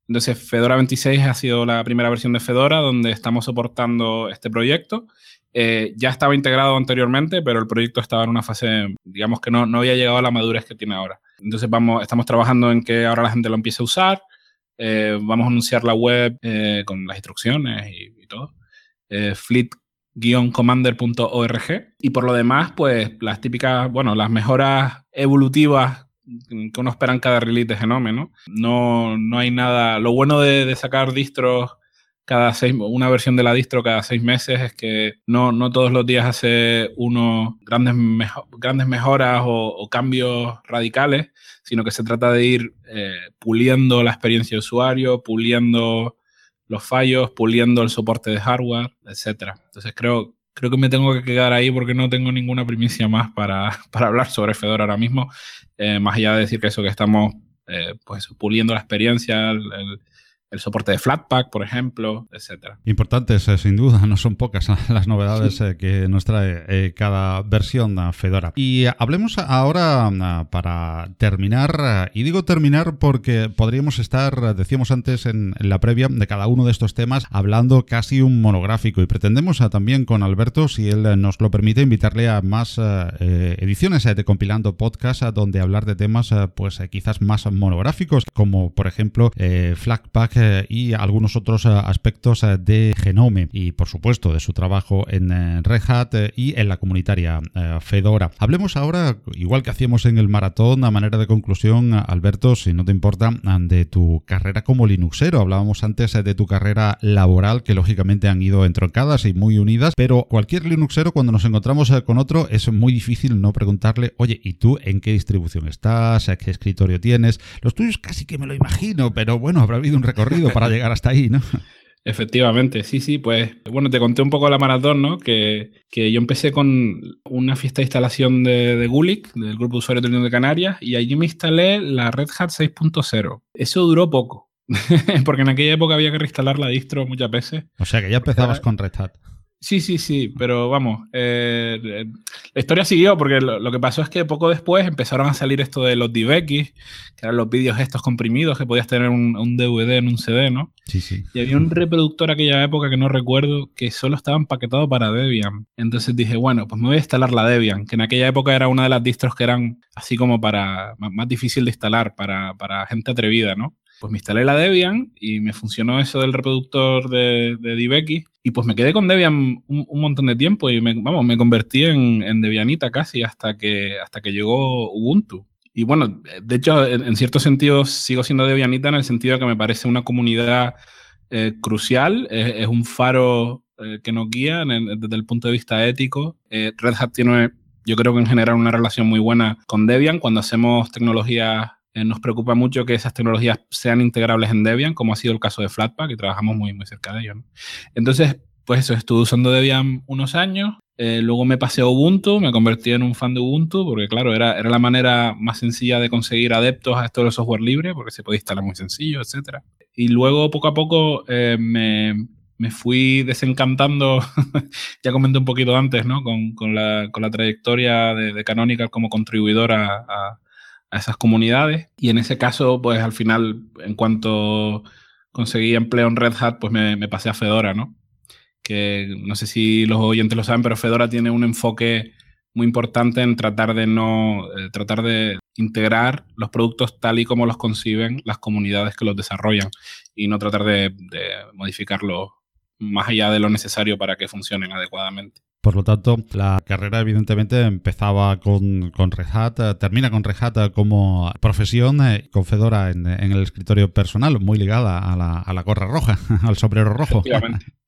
Entonces, Fedora 26 ha sido la primera versión de Fedora donde estamos soportando este proyecto. Eh, ya estaba integrado anteriormente, pero el proyecto estaba en una fase, digamos que no, no había llegado a la madurez que tiene ahora. Entonces, vamos, estamos trabajando en que ahora la gente lo empiece a usar. Eh, vamos a anunciar la web eh, con las instrucciones y, y todo. fleet-commander.org. Y por lo demás, pues las típicas, bueno, las mejoras evolutivas que uno espera en cada release de Genome, ¿no? No, no hay nada. Lo bueno de, sacar distros cada seis, una versión de la distro cada seis meses es que no, no todos los días hace uno grandes, grandes mejoras o, cambios radicales, sino que se trata de ir eh, puliendo la experiencia de usuario, puliendo los fallos, puliendo el soporte de hardware, etc. Entonces creo, creo que me tengo que quedar ahí porque no tengo ninguna primicia más para, para hablar sobre Fedora ahora mismo. Eh, más allá de decir que eso que estamos eh, pues puliendo la experiencia, el, el soporte de Flatpak, por ejemplo, etcétera. Importantes, eh, sin duda, no son pocas las novedades eh, que nos trae eh, cada versión Fedora. Y hablemos ahora para terminar, y digo terminar porque podríamos estar, decíamos antes en, la previa, de cada uno de estos temas, hablando casi un monográfico. Y pretendemos también con Alberto, si él nos lo permite, invitarle a más ediciones de Compilando Podcast, donde hablar de temas pues quizás más monográficos, como por ejemplo Flatpak y algunos otros eh, aspectos eh, de Genome y por supuesto de su trabajo en eh, Red Hat y en la comunitaria Fedora. Hablemos ahora, igual que hacíamos en el maratón, a manera de conclusión, Alberto, si no te importa, de tu carrera como Linuxero. Hablábamos antes de tu carrera laboral, que lógicamente han ido entroncadas y muy unidas, pero cualquier Linuxero cuando nos encontramos con otro es muy difícil no preguntarle, oye, ¿y tú en qué distribución estás? ¿A qué escritorio tienes? Los tuyos casi que me lo imagino, pero bueno, habrá habido un recorrido para llegar hasta ahí, ¿no? Efectivamente, sí, sí, pues bueno, te conté un poco la maratón, ¿no? Que, yo empecé con una fiesta de instalación de, de Gulick, del Grupo de Usuarios de Unión de Canarias, y allí me instalé la Red Hat 6.0. Eso duró poco, porque en aquella época había que reinstalar la distro muchas veces. O sea que ya empezabas con Red Hat. Sí, sí, sí, pero vamos, eh, eh, la historia siguió porque lo, que pasó es que poco después empezaron a salir esto de los DVX, que eran los vídeos estos comprimidos que podías tener un, DVD en un CD, ¿no? Sí, sí. Y había un reproductor aquella época que no recuerdo que solo estaba empaquetado para Debian. Entonces dije, bueno, pues me voy a instalar la Debian, que en aquella época era una de las distros que eran así como para más, difícil de instalar, para, para gente atrevida, ¿no? Pues me instalé la Debian y me funcionó eso del reproductor de, de DivX. Y pues me quedé con Debian un, montón de tiempo y me, vamos, me convertí en, en, Debianita casi hasta que, hasta que llegó Ubuntu. Y bueno, de hecho, en, cierto sentido sigo siendo Debianita en el sentido de que me parece una comunidad eh, crucial, es, un faro eh, que nos guía desde el punto de vista ético. Eh, Red Hat tiene, yo creo que en general, una relación muy buena con Debian cuando hacemos tecnologías eh, nos preocupa mucho que esas tecnologías sean integrables en Debian, como ha sido el caso de Flatpak, y trabajamos muy, muy cerca de ello. Entonces, pues eso, estuve usando Debian unos años, eh, luego me pasé a Ubuntu, me convertí en un fan de Ubuntu, porque claro, era, era la manera más sencilla de conseguir adeptos a esto del software libre, porque se puede instalar muy sencillo, etc. Y luego, poco a poco, eh, me, me, fui desencantando, ya comenté un poquito antes, ¿no? Con, con, la, con la, trayectoria de, de, Canonical como contribuidora a esas comunidades. Y en ese caso, pues al final, en cuanto conseguí empleo en Red Hat, pues me, pasé a Fedora, ¿no? Que no sé si los oyentes lo saben, pero Fedora tiene un enfoque muy importante en tratar de no eh, tratar de integrar los productos tal y como los conciben las comunidades que los desarrollan y no tratar de, de modificarlos más allá de lo necesario para que funcionen adecuadamente. Por lo tanto, la carrera evidentemente empezaba con, con Red eh, termina con Red Hat como profesión, eh, con Fedora en, el escritorio personal, muy ligada a la, a la gorra roja, al sombrero rojo.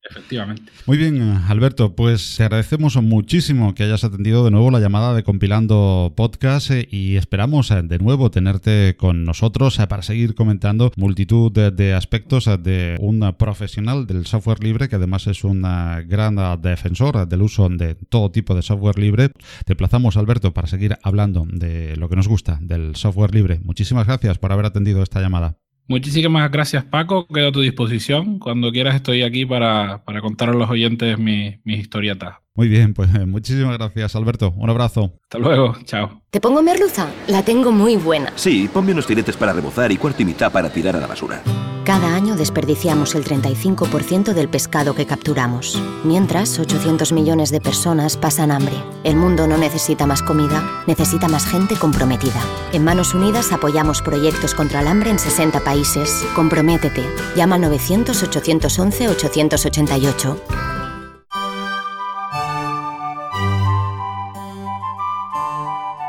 Efectivamente. Muy bien, Alberto, pues te agradecemos muchísimo que hayas atendido de nuevo la llamada de Compilando Podcast eh, y esperamos eh, de nuevo tenerte con nosotros eh, para seguir comentando multitud de, aspectos de un profesional del software libre que además es un gran defensor del uso de todo tipo de software libre. Te emplazamos, Alberto, para seguir hablando de lo que nos gusta del software libre. Muchísimas gracias por haber atendido esta llamada. Muchísimas gracias, Paco. Quedo a tu disposición. Cuando quieras estoy aquí para, para contar a los oyentes mis mi historietas. Muy bien, pues eh, muchísimas gracias, Alberto. Un abrazo. Hasta luego, chao. ¿Te pongo merluza? La tengo muy buena. Sí, ponme unos filetes para rebozar y cuarto y mitad para tirar a la basura. Cada año desperdiciamos el 35% del pescado que capturamos. Mientras, 800 millones de personas pasan hambre. El mundo no necesita más comida, necesita más gente comprometida. En Manos Unidas apoyamos proyectos contra el hambre en 60 países. Comprométete. Llama al 900-811-888.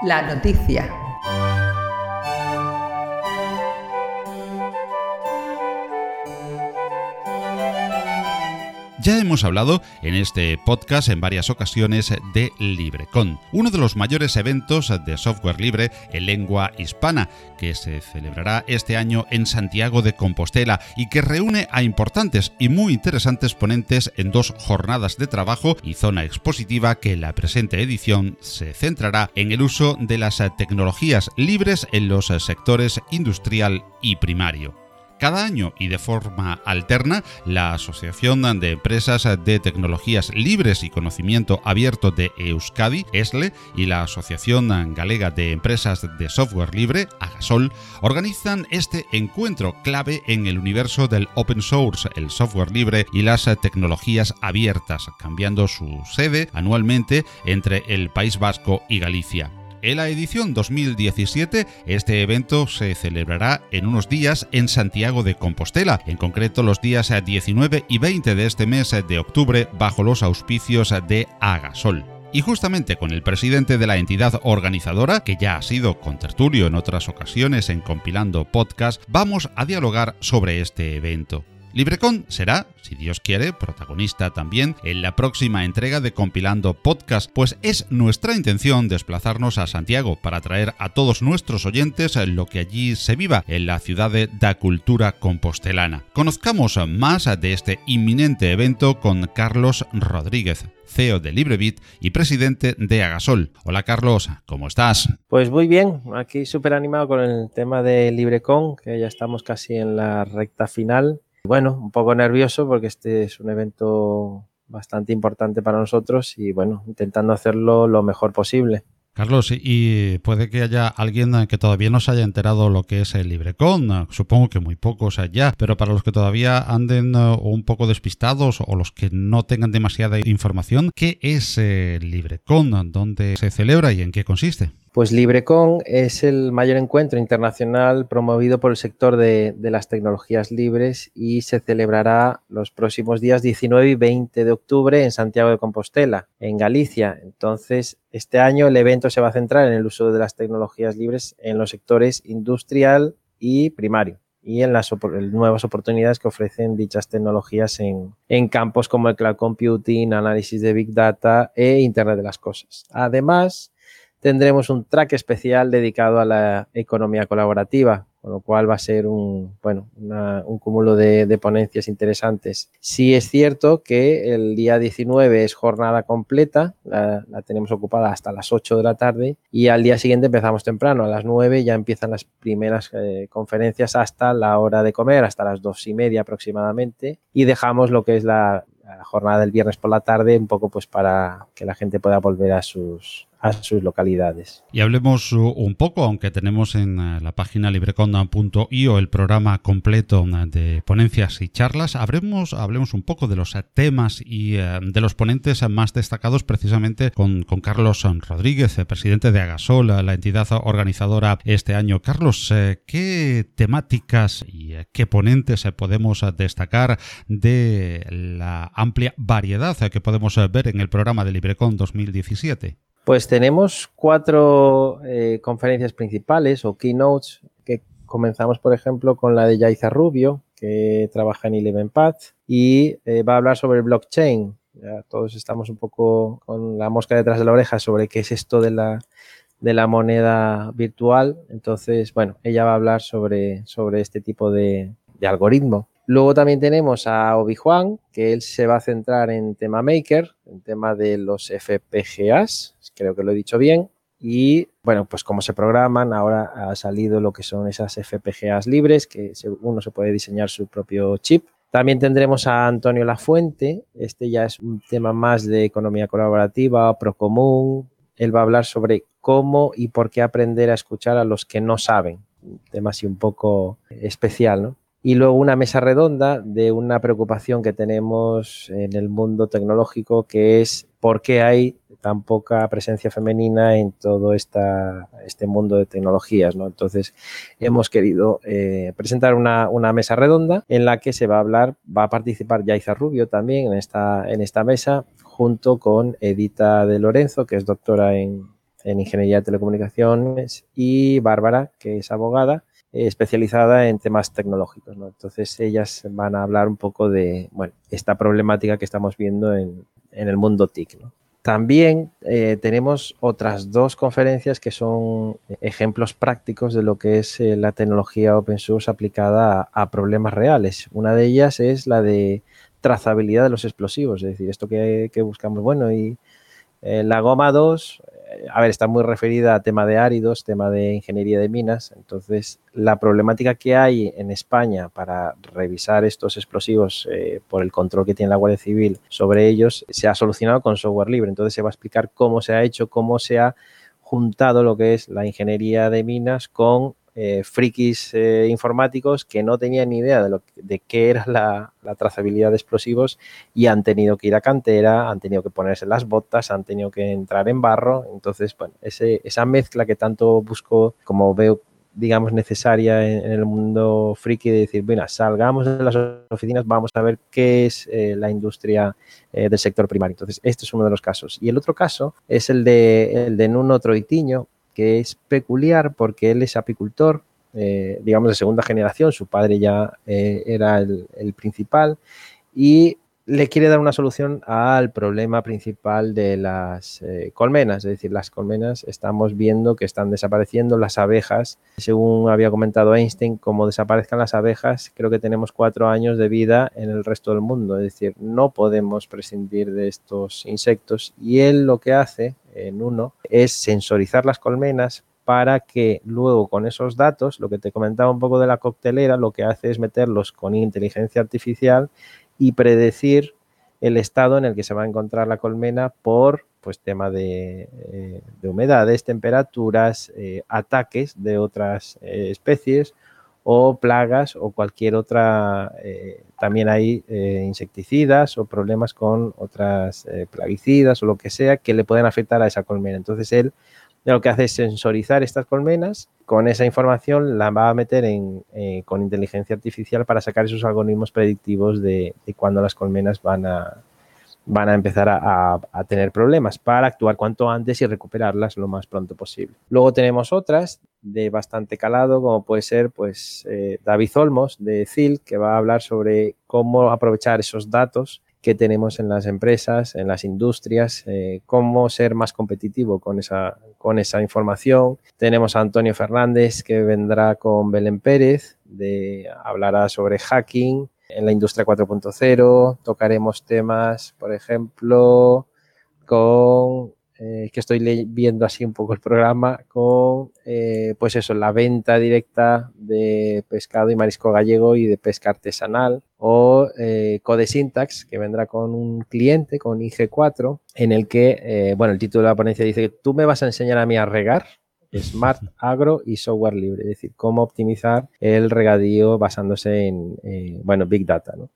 La noticia. Ya hemos hablado en este podcast en varias ocasiones de LibreCon, uno de los mayores eventos de software libre en lengua hispana, que se celebrará este año en Santiago de Compostela y que reúne a importantes y muy interesantes ponentes en dos jornadas de trabajo y zona expositiva que en la presente edición se centrará en el uso de las tecnologías libres en los sectores industrial y primario. Cada año y de forma alterna, la Asociación de Empresas de Tecnologías Libres y Conocimiento Abierto de Euskadi, ESLE, y la Asociación Galega de Empresas de Software Libre, Agasol, organizan este encuentro clave en el universo del open source, el software libre y las tecnologías abiertas, cambiando su sede anualmente entre el País Vasco y Galicia. En la edición 2017, este evento se celebrará en unos días en Santiago de Compostela, en concreto los días 19 y 20 de este mes de octubre, bajo los auspicios de Agasol. Y justamente con el presidente de la entidad organizadora, que ya ha sido contertulio en otras ocasiones en compilando podcast, vamos a dialogar sobre este evento. LibreCon será, si Dios quiere, protagonista también en la próxima entrega de Compilando Podcast, pues es nuestra intención desplazarnos a Santiago para traer a todos nuestros oyentes lo que allí se viva en la ciudad de da cultura compostelana. Conozcamos más de este inminente evento con Carlos Rodríguez, CEO de LibreBit y presidente de Agasol. Hola Carlos, ¿cómo estás? Pues muy bien, aquí súper animado con el tema de LibreCon, que ya estamos casi en la recta final bueno, un poco nervioso porque este es un evento bastante importante para nosotros y bueno, intentando hacerlo lo mejor posible. Carlos, y puede que haya alguien que todavía no se haya enterado lo que es el LibreCon, supongo que muy pocos allá, pero para los que todavía anden uh, un poco despistados o los que no tengan demasiada información, ¿qué es el LibreCon? ¿Dónde se celebra y en qué consiste? Pues LibreCon es el mayor encuentro internacional promovido por el sector de, las tecnologías libres y se celebrará los próximos días 19 y 20 de octubre en Santiago de Compostela, en Galicia. Entonces, este año el evento se va a centrar en el uso de las tecnologías libres en los sectores industrial y primario y en las nuevas oportunidades que ofrecen dichas tecnologías en, campos como el cloud computing, análisis de big data e Internet de las cosas. Además, tendremos un track especial dedicado a la economía colaborativa, con lo cual va a ser un, bueno, un cúmulo de, ponencias interesantes. Sí es cierto que el día 19 es jornada completa, la, tenemos ocupada hasta las 8 de la tarde y al día siguiente empezamos temprano, a las 9 ya empiezan las primeras eh, conferencias hasta la hora de comer, hasta las 2 y media aproximadamente y dejamos lo que es la, la jornada del viernes por la tarde un poco pues para que la gente pueda volver a sus a sus localidades. Y hablemos un poco, aunque tenemos en eh, la página libreconda.io el programa completo eh, de ponencias y charlas, hablemos, hablemos un poco de los temas y eh, de los ponentes más destacados precisamente con, con Carlos Rodríguez, presidente de Agasol, la entidad organizadora este año. Carlos, ¿qué temáticas y qué ponentes podemos destacar de la amplia variedad que podemos ver en el programa de LibreCon 2017? Pues tenemos cuatro eh, conferencias principales o keynotes que comenzamos, por ejemplo, con la de Yaiza Rubio, que trabaja en Eleven y eh, va a hablar sobre blockchain. Ya todos estamos un poco con la mosca detrás de la oreja sobre qué es esto de la, de la moneda virtual. Entonces, bueno, ella va a hablar sobre, sobre este tipo de, de algoritmo. Luego también tenemos a Obi Juan, que él se va a centrar en tema Maker, en tema de los FPGAs, creo que lo he dicho bien. Y bueno, pues cómo se programan, ahora ha salido lo que son esas FPGAs libres, que uno se puede diseñar su propio chip. También tendremos a Antonio Lafuente, este ya es un tema más de economía colaborativa, procomún. Él va a hablar sobre cómo y por qué aprender a escuchar a los que no saben, un tema así un poco especial, ¿no? Y luego una mesa redonda de una preocupación que tenemos en el mundo tecnológico, que es por qué hay tan poca presencia femenina en todo esta, este mundo de tecnologías. ¿no? Entonces, hemos querido eh, presentar una, una, mesa redonda en la que se va a hablar, va a participar Yaiza Rubio también en esta, en esta mesa, junto con Edita de Lorenzo, que es doctora en, en Ingeniería de Telecomunicaciones, y Bárbara, que es abogada especializada en temas tecnológicos. ¿no? Entonces ellas van a hablar un poco de bueno, esta problemática que estamos viendo en, en el mundo TIC. También eh, tenemos otras dos conferencias que son ejemplos prácticos de lo que es eh, la tecnología open source aplicada a, problemas reales. Una de ellas es la de trazabilidad de los explosivos, es decir, esto que, que buscamos, bueno, y eh, la goma 2 a ver, está muy referida a tema de áridos, tema de ingeniería de minas. Entonces, la problemática que hay en España para revisar estos explosivos eh, por el control que tiene la Guardia Civil sobre ellos se ha solucionado con software libre. Entonces, se va a explicar cómo se ha hecho, cómo se ha juntado lo que es la ingeniería de minas con eh, frikis eh, informáticos que no tenían ni idea de, lo, de qué era la, la, trazabilidad de explosivos y han tenido que ir a cantera, han tenido que ponerse las botas, han tenido que entrar en barro. Entonces, bueno, esa mezcla que tanto busco, como veo digamos, necesaria en, el mundo friki de decir, bueno, salgamos de las oficinas, vamos a ver qué es eh, la industria del sector primario. Entonces, este es uno de los casos. Y el otro caso es el de, el de Nuno Troitiño, es peculiar porque él es apicultor, eh, digamos de segunda generación, su padre ya eh, era el, el, principal y le quiere dar una solución al problema principal de las eh, colmenas, es decir, las colmenas estamos viendo que están desapareciendo, las abejas, según había comentado Einstein, como desaparezcan las abejas, creo que tenemos cuatro años de vida en el resto del mundo, es decir, no podemos prescindir de estos insectos y él lo que hace en uno es sensorizar las colmenas para que luego con esos datos, lo que te comentaba un poco de la coctelera, lo que hace es meterlos con inteligencia artificial y predecir el estado en el que se va a encontrar la colmena por pues tema de, eh, de humedades, temperaturas, eh, ataques de otras eh, especies o plagas o cualquier otra, eh, también hay eh, insecticidas o problemas con otras eh, plaguicidas o lo que sea que le pueden afectar a esa colmena. Entonces él lo que hace es sensorizar estas colmenas, con esa información la va a meter en, con inteligencia artificial para sacar esos algoritmos predictivos de, de cuándo las colmenas van a, van a empezar a, a, tener problemas para actuar cuanto antes y recuperarlas lo más pronto posible. Luego tenemos otras de bastante calado, como puede ser pues eh, David Olmos de CIL, que va a hablar sobre cómo aprovechar esos datos que tenemos en las empresas, en las industrias, eh, cómo ser más competitivo con esa, con esa información. Tenemos a Antonio Fernández que vendrá con Belén Pérez, de, hablará sobre hacking en la industria 4.0. Tocaremos temas, por ejemplo, con eh, que estoy viendo así un poco el programa con, eh, pues eso, la venta directa de pescado y marisco gallego y de pesca artesanal o eh, Code Syntax, que vendrá con un cliente, con IG4, en el que, bueno, el título de la ponencia dice que tú me vas a enseñar a mí a regar, Smart Agro y software libre, es decir, cómo optimizar el regadío basándose en, eh, bueno, Big Data, ¿no?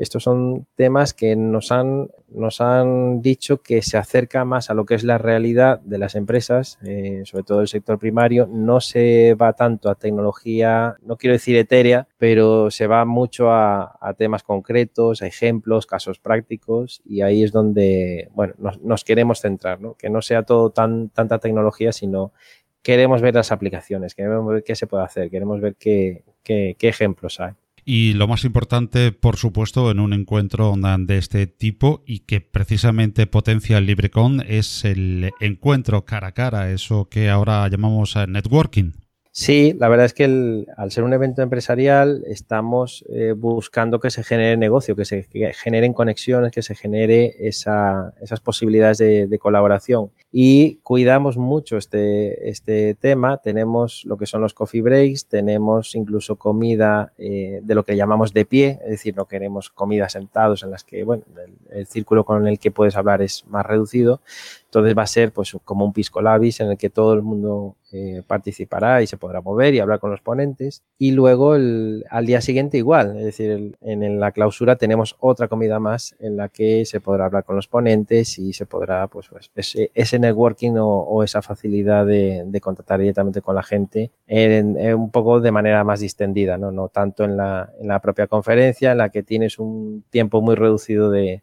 Estos son temas que nos han, nos han dicho que se acerca más a lo que es la realidad de las empresas, eh, sobre todo el sector primario. No se va tanto a tecnología, no quiero decir etérea, pero se va mucho a, temas concretos, a ejemplos, casos prácticos, y ahí es donde bueno, nos, queremos centrar, ¿no? que no sea todo tan, tanta tecnología, sino queremos ver las aplicaciones, queremos ver qué se puede hacer, queremos ver qué, qué ejemplos hay. Y lo más importante, por supuesto, en un encuentro de este tipo y que precisamente potencia el LibreCon es el encuentro cara a cara, eso que ahora llamamos networking. Sí, la verdad es que al ser un evento empresarial estamos eh, buscando que se genere negocio, que se generen conexiones, que se genere esa, esas posibilidades de, de, colaboración. Y cuidamos mucho este, este tema. Tenemos lo que son los coffee breaks, tenemos incluso comida eh, de lo que llamamos de pie, es decir, no queremos comida sentados en las que, bueno, el, el, círculo con el que puedes hablar es más reducido. Entonces va a ser pues como un pisco labis en el que todo el mundo eh, participará y se podrá mover y hablar con los ponentes. Y luego el, al día siguiente igual, es decir, el, en, la clausura tenemos otra comida más en la que se podrá hablar con los ponentes y se podrá, pues, pues ese, ese, networking o, esa facilidad de, de, contactar directamente con la gente en, un poco de manera más distendida, ¿no? no tanto en la, en la propia conferencia en la que tienes un tiempo muy reducido de,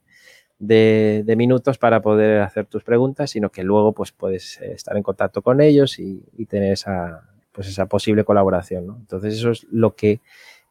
de, minutos para poder hacer tus preguntas, sino que luego pues puedes eh, estar en contacto con ellos y, tener esa, pues esa posible colaboración. Entonces eso es lo que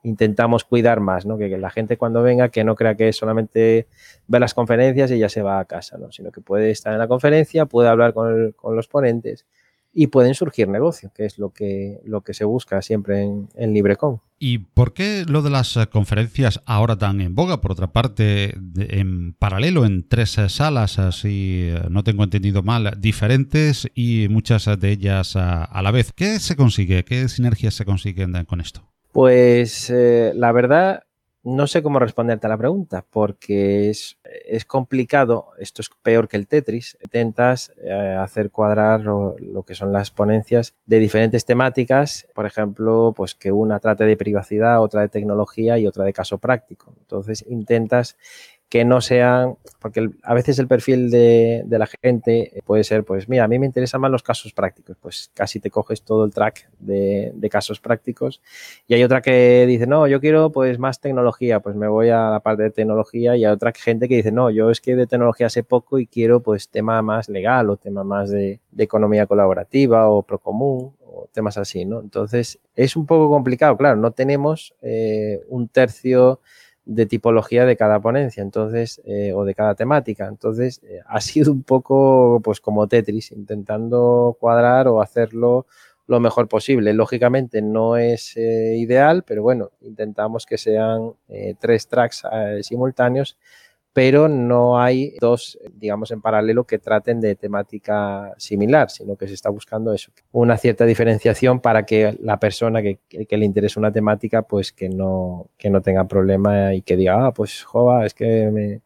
intentamos cuidar más, ¿no? que, la gente cuando venga que no crea que solamente ver las conferencias y ya se va a casa, ¿no? sino que puede estar en la conferencia, puede hablar con, el, con los ponentes y pueden surgir negocios, que es lo que, lo que se busca siempre en, en LibreCon. ¿Y por qué lo de las conferencias ahora tan en boga? Por otra parte, en paralelo, en tres salas, si no tengo entendido mal, diferentes y muchas de ellas a la vez. ¿Qué se consigue? ¿Qué sinergias se consiguen con esto? Pues eh, la verdad, no sé cómo responderte a la pregunta, porque es, es, complicado, esto es peor que el Tetris, intentas eh, hacer cuadrar lo, lo, que son las ponencias de diferentes temáticas, por ejemplo, pues que una trate de privacidad, otra de tecnología y otra de caso práctico. Entonces intentas que no sean, porque a veces el perfil de, la gente puede ser, pues mira, a mí me interesan más los casos prácticos, pues casi te coges todo el track de, casos prácticos. Y hay otra que dice, no, yo quiero pues más tecnología, pues me voy a la parte de tecnología y hay otra gente que dice, no, yo es que de tecnología sé poco y quiero pues tema más legal o tema más de, de economía colaborativa o procomún o temas así, ¿no? Entonces es un poco complicado, claro, no tenemos eh, un tercio de tipología de cada ponencia, entonces, eh, o de cada temática. Entonces, eh, ha sido un poco, pues, como Tetris, intentando cuadrar o hacerlo lo mejor posible. Lógicamente no es eh, ideal, pero bueno, intentamos que sean tres tracks simultáneos, pero no hay dos, digamos, en paralelo que traten de temática similar, sino que se está buscando eso, una cierta diferenciación para que la persona que, le interese una temática, pues que no, que no tenga problema y que diga, ah, pues, jova, es que me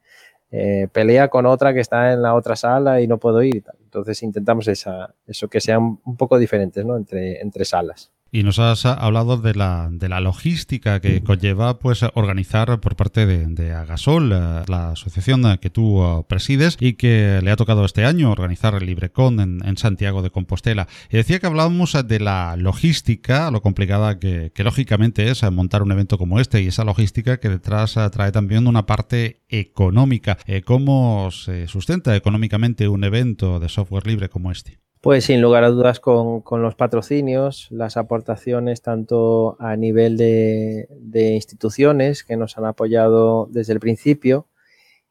eh, pelea con otra que está en la otra sala y no puedo ir. Entonces intentamos eso que sean un poco diferentes, ¿no? Entre, entre salas. Y nos has hablado de la, de la logística que conlleva pues organizar por parte de, de, Agasol, eh, la asociación que tú uh, presides y que le ha tocado este año organizar el LibreCon en, en Santiago de Compostela. Y decía que hablábamos de la logística, lo complicada que, que, lógicamente es montar un evento como este y esa logística que detrás uh, trae también una parte económica. Eh, ¿Cómo se sustenta económicamente un evento de software libre como este? Pues sin lugar a dudas con, los patrocinios, las aportaciones tanto a nivel de, instituciones que nos han apoyado desde el principio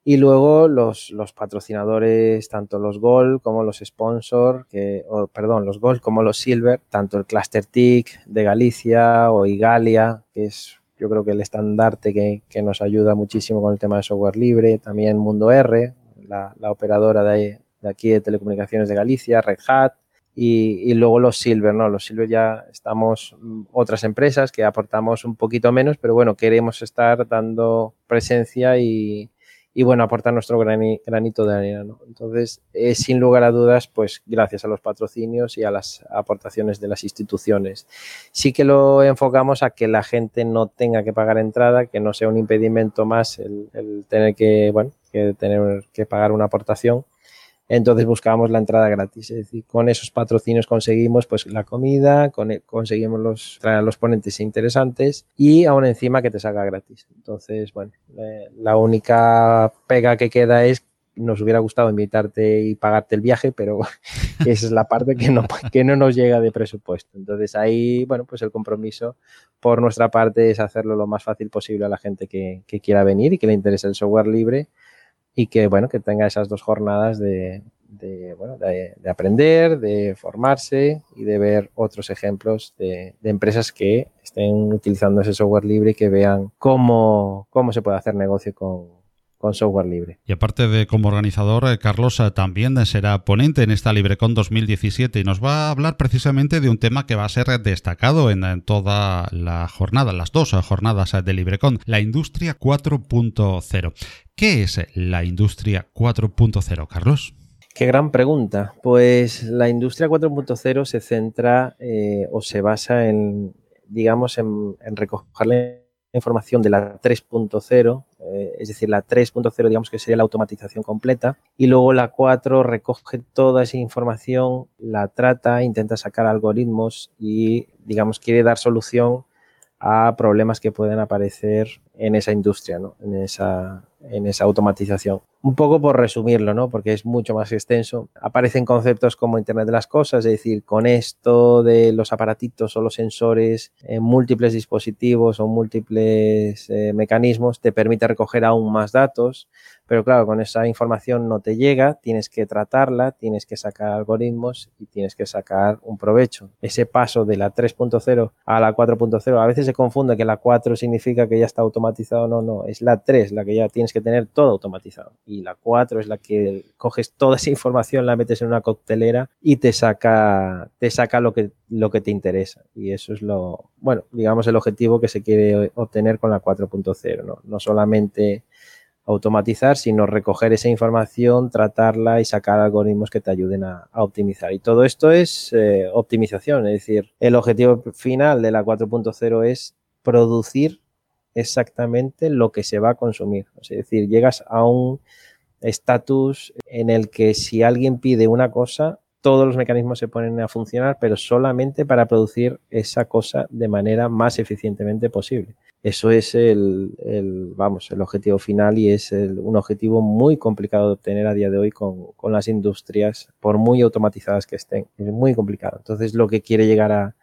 y luego los, patrocinadores, tanto los Gold como los Sponsor, que, o, perdón, los Gold como los Silver, tanto el Cluster TIC de Galicia o Igalia, que es yo creo que el estandarte que, que nos ayuda muchísimo con el tema de software libre, también Mundo R, la, la operadora de, de aquí de Telecomunicaciones de Galicia, Red Hat, y, y, luego los Silver, ¿no? Los Silver ya estamos otras empresas que aportamos un poquito menos, pero bueno, queremos estar dando presencia y, y bueno, aportar nuestro grani, granito de arena, ¿no? Entonces, eh, sin lugar a dudas, pues gracias a los patrocinios y a las aportaciones de las instituciones. Sí que lo enfocamos a que la gente no tenga que pagar entrada, que no sea un impedimento más el, el tener que, bueno, que tener que pagar una aportación entonces buscábamos la entrada gratis, es decir, con esos patrocinios conseguimos pues la comida, e, conseguimos los, traer a los ponentes interesantes y aún encima que te salga gratis. Entonces, bueno, la única pega que queda es nos hubiera gustado invitarte y pagarte el viaje, pero esa es la parte que no, que no nos llega de presupuesto. Entonces ahí, bueno, pues el compromiso por nuestra parte es hacerlo lo más fácil posible a la gente que, que quiera venir y que le interese el software libre y que, bueno, que tenga esas dos jornadas de, de, bueno, de, de, aprender, de formarse y de ver otros ejemplos de, de, empresas que estén utilizando ese software libre y que vean cómo, cómo se puede hacer negocio con, con software libre. Y aparte de como organizador, eh, Carlos eh, también será ponente en esta LibreCon 2017 y nos va a hablar precisamente de un tema que va a ser destacado en, toda la jornada, las dos jornadas de LibreCon, la industria 4.0. ¿Qué es la industria 4.0, Carlos? Qué gran pregunta. Pues la industria 4.0 se centra eh, o se basa en, digamos, en, en recoger la información de la 3.0 eh, es decir, la 3.0 digamos que sería la automatización completa y luego la 4 recoge toda esa información, la trata, intenta sacar algoritmos y digamos quiere dar solución a problemas que pueden aparecer en esa industria, ¿no? en, esa, en esa automatización. Un poco por resumirlo, ¿no? porque es mucho más extenso. Aparecen conceptos como Internet de las Cosas, es decir, con esto de los aparatitos o los sensores en múltiples dispositivos o múltiples eh, mecanismos, te permite recoger aún más datos, pero claro, con esa información no te llega, tienes que tratarla, tienes que sacar algoritmos y tienes que sacar un provecho. Ese paso de la 3.0 a la 4.0, a veces se confunde que la 4 significa que ya está automatizado, no, no, es la 3 la que ya tienes que tener todo automatizado y la 4 es la que coges toda esa información, la metes en una coctelera y te saca, te saca lo que, lo que te interesa. Y eso es lo, bueno, digamos el objetivo que se quiere obtener con la 4.0, ¿no? No solamente automatizar, sino recoger esa información, tratarla y sacar algoritmos que te ayuden a, optimizar. Y todo esto es eh, optimización, es decir, el objetivo final de la 4.0 es producir exactamente lo que se va a consumir. Es decir, llegas a un estatus en el que si alguien pide una cosa, todos los mecanismos se ponen a funcionar, pero solamente para producir esa cosa de manera más eficientemente posible. Eso es el, vamos, el objetivo final y es un objetivo muy complicado de obtener a día de hoy con, las industrias, por muy automatizadas que estén. Es muy complicado. Entonces, lo que quiere llegar a,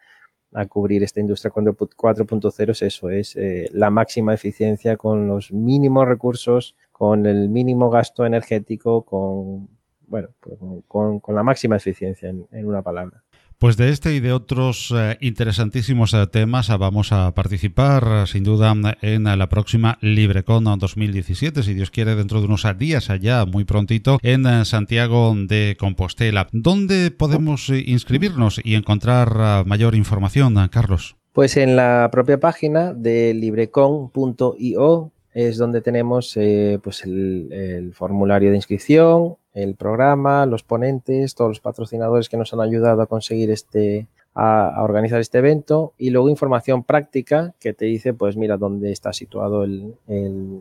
cubrir esta industria 4.0 es eso, es eh, la máxima eficiencia con los mínimos recursos, con el mínimo gasto energético, con, bueno, pues, con, la máxima eficiencia en una palabra. Pues de este y de otros eh, interesantísimos eh, temas eh, vamos a participar sin duda en la próxima LibreCon 2017, si Dios quiere, dentro de unos días allá, muy prontito, en Santiago de Compostela. ¿Dónde podemos inscribirnos y encontrar mayor información, Carlos? Pues en la propia página de librecon.io es donde tenemos pues el formulario de inscripción, el programa, los ponentes, todos los patrocinadores que nos han ayudado a conseguir este, a, organizar este evento y luego información práctica que te dice, pues mira, dónde está situado el,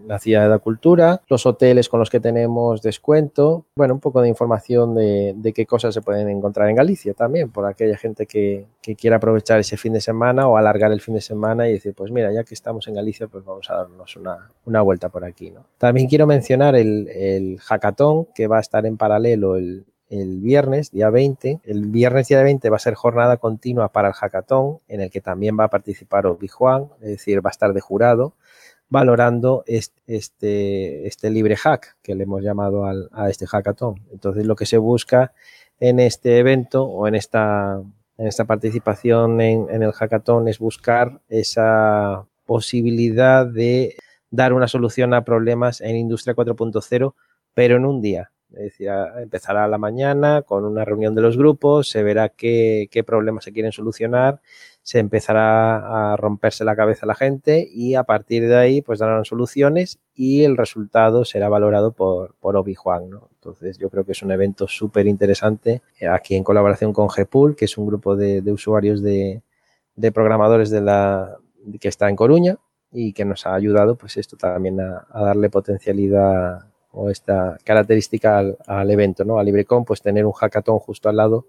la ciudad de la cultura, los hoteles con los que tenemos descuento, bueno, un poco de información de, qué cosas se pueden encontrar en Galicia también, por aquella gente que, que, quiera aprovechar ese fin de semana o alargar el fin de semana y decir, pues mira, ya que estamos en Galicia, pues vamos a darnos una, una vuelta por aquí, ¿no? También quiero mencionar el, el hackathon que va a estar en paralelo el, el viernes, día 20. El viernes, día 20, va a ser jornada continua para el hackathon, en el que también va a participar Obi Juan, es decir, va a estar de jurado, valorando este, este, libre hack que le hemos llamado a este hackathon. Entonces, lo que se busca en este evento o en esta, en esta participación en, en el hackathon es buscar esa posibilidad de dar una solución a problemas en Industria 4.0, pero en un día es decir, empezará la mañana con una reunión de los grupos, se verá qué, problemas se quieren solucionar, se empezará a romperse la cabeza la gente y a partir de ahí pues darán soluciones y el resultado será valorado por, por Obi Juan. ¿no? Entonces yo creo que es un evento súper interesante eh, aquí en colaboración con GPUL, que es un grupo de, usuarios de, programadores que está en Coruña y que nos ha ayudado pues esto también a darle potencialidad o esta característica al, al, evento, ¿no? A LibreCon, pues tener un hackathon justo al lado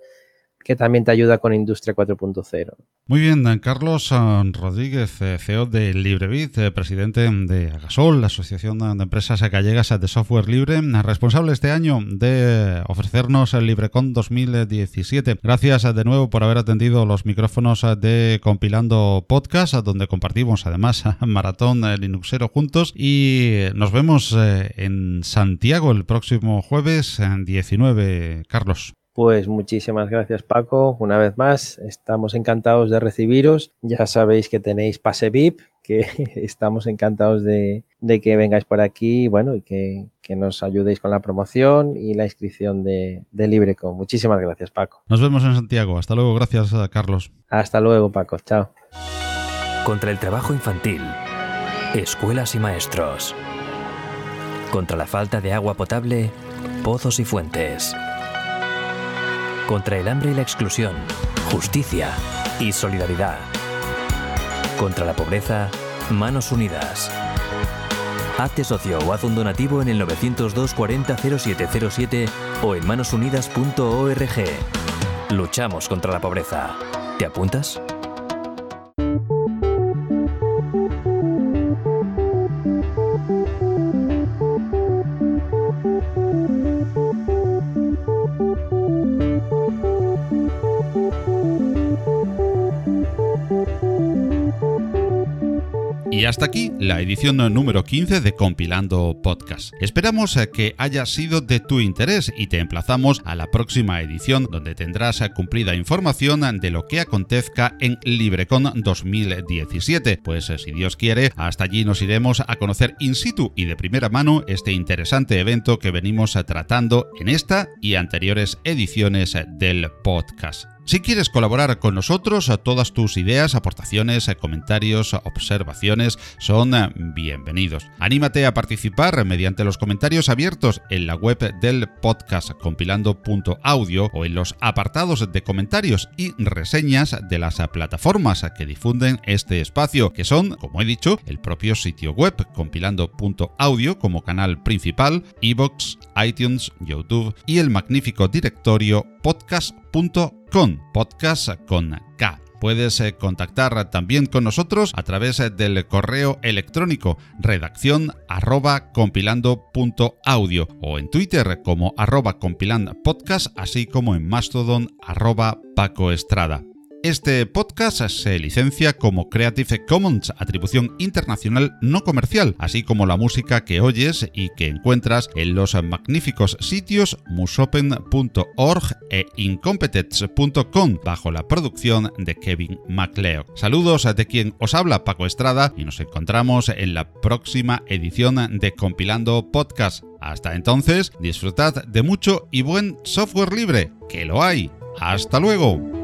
que también te ayuda con Industria 4.0. Muy bien, Carlos eh, Rodríguez, eh, CEO de LibreBit, eh, presidente de Agasol, la Asociación de Empresas Gallegas de Software Libre, responsable este año de ofrecernos el LibreCon 2017. Gracias de nuevo por haber atendido los micrófonos de Compilando Podcast, donde compartimos además Maratón Linuxero juntos y nos vemos en Santiago el próximo jueves 19. Carlos. Pues muchísimas gracias Paco. Una vez más, estamos encantados de recibiros. Ya sabéis que tenéis pase VIP, que estamos encantados de, de que vengáis por aquí y bueno, y que, nos ayudéis con la promoción y la inscripción de, de LibreCon. Muchísimas gracias, Paco. Nos vemos en Santiago. Hasta luego. Gracias, Carlos. Hasta luego, Paco. Chao. Contra el trabajo infantil. Escuelas y maestros. Contra la falta de agua potable, pozos y fuentes. Contra el hambre y la exclusión, justicia y solidaridad. Contra la pobreza, manos unidas. Hazte socio o haz un donativo en el 902 40 0707 o en manosunidas.org. Luchamos contra la pobreza. ¿Te apuntas? Hasta aquí la edición número 15 de Compilando Podcast. Esperamos eh, que haya sido de tu interés y te emplazamos a la próxima edición donde tendrás eh, cumplida información de lo que acontezca en LibreCon 2017. Pues eh, si Dios quiere, hasta allí nos iremos a conocer in situ y de primera mano este interesante evento que venimos tratando en esta y anteriores ediciones del podcast. Si quieres colaborar con nosotros, todas tus ideas, aportaciones, comentarios, observaciones son bienvenidos. Anímate a participar mediante los comentarios abiertos en la web del podcast compilando.audio o en los apartados de comentarios y reseñas de las plataformas que difunden este espacio, que son, como he dicho, el propio sitio web compilando.audio como canal principal, iBox, iTunes, YouTube y el magnífico directorio podcast.com, podcast con K. Puedes eh, contactar también con nosotros a través eh, del correo electrónico redacción arroba compilando.audio o en Twitter como arroba podcast así como en Mastodon arroba Paco Estrada. Este podcast se licencia como Creative Commons, atribución internacional no comercial, así como la música que oyes y que encuentras en los magníficos sitios musopen.org e incompetence.com bajo la producción de Kevin MacLeod. Saludos de quien os habla Paco Estrada y nos encontramos en la próxima edición de Compilando Podcast. Hasta entonces, disfrutad de mucho y buen software libre, que lo hay. Hasta luego.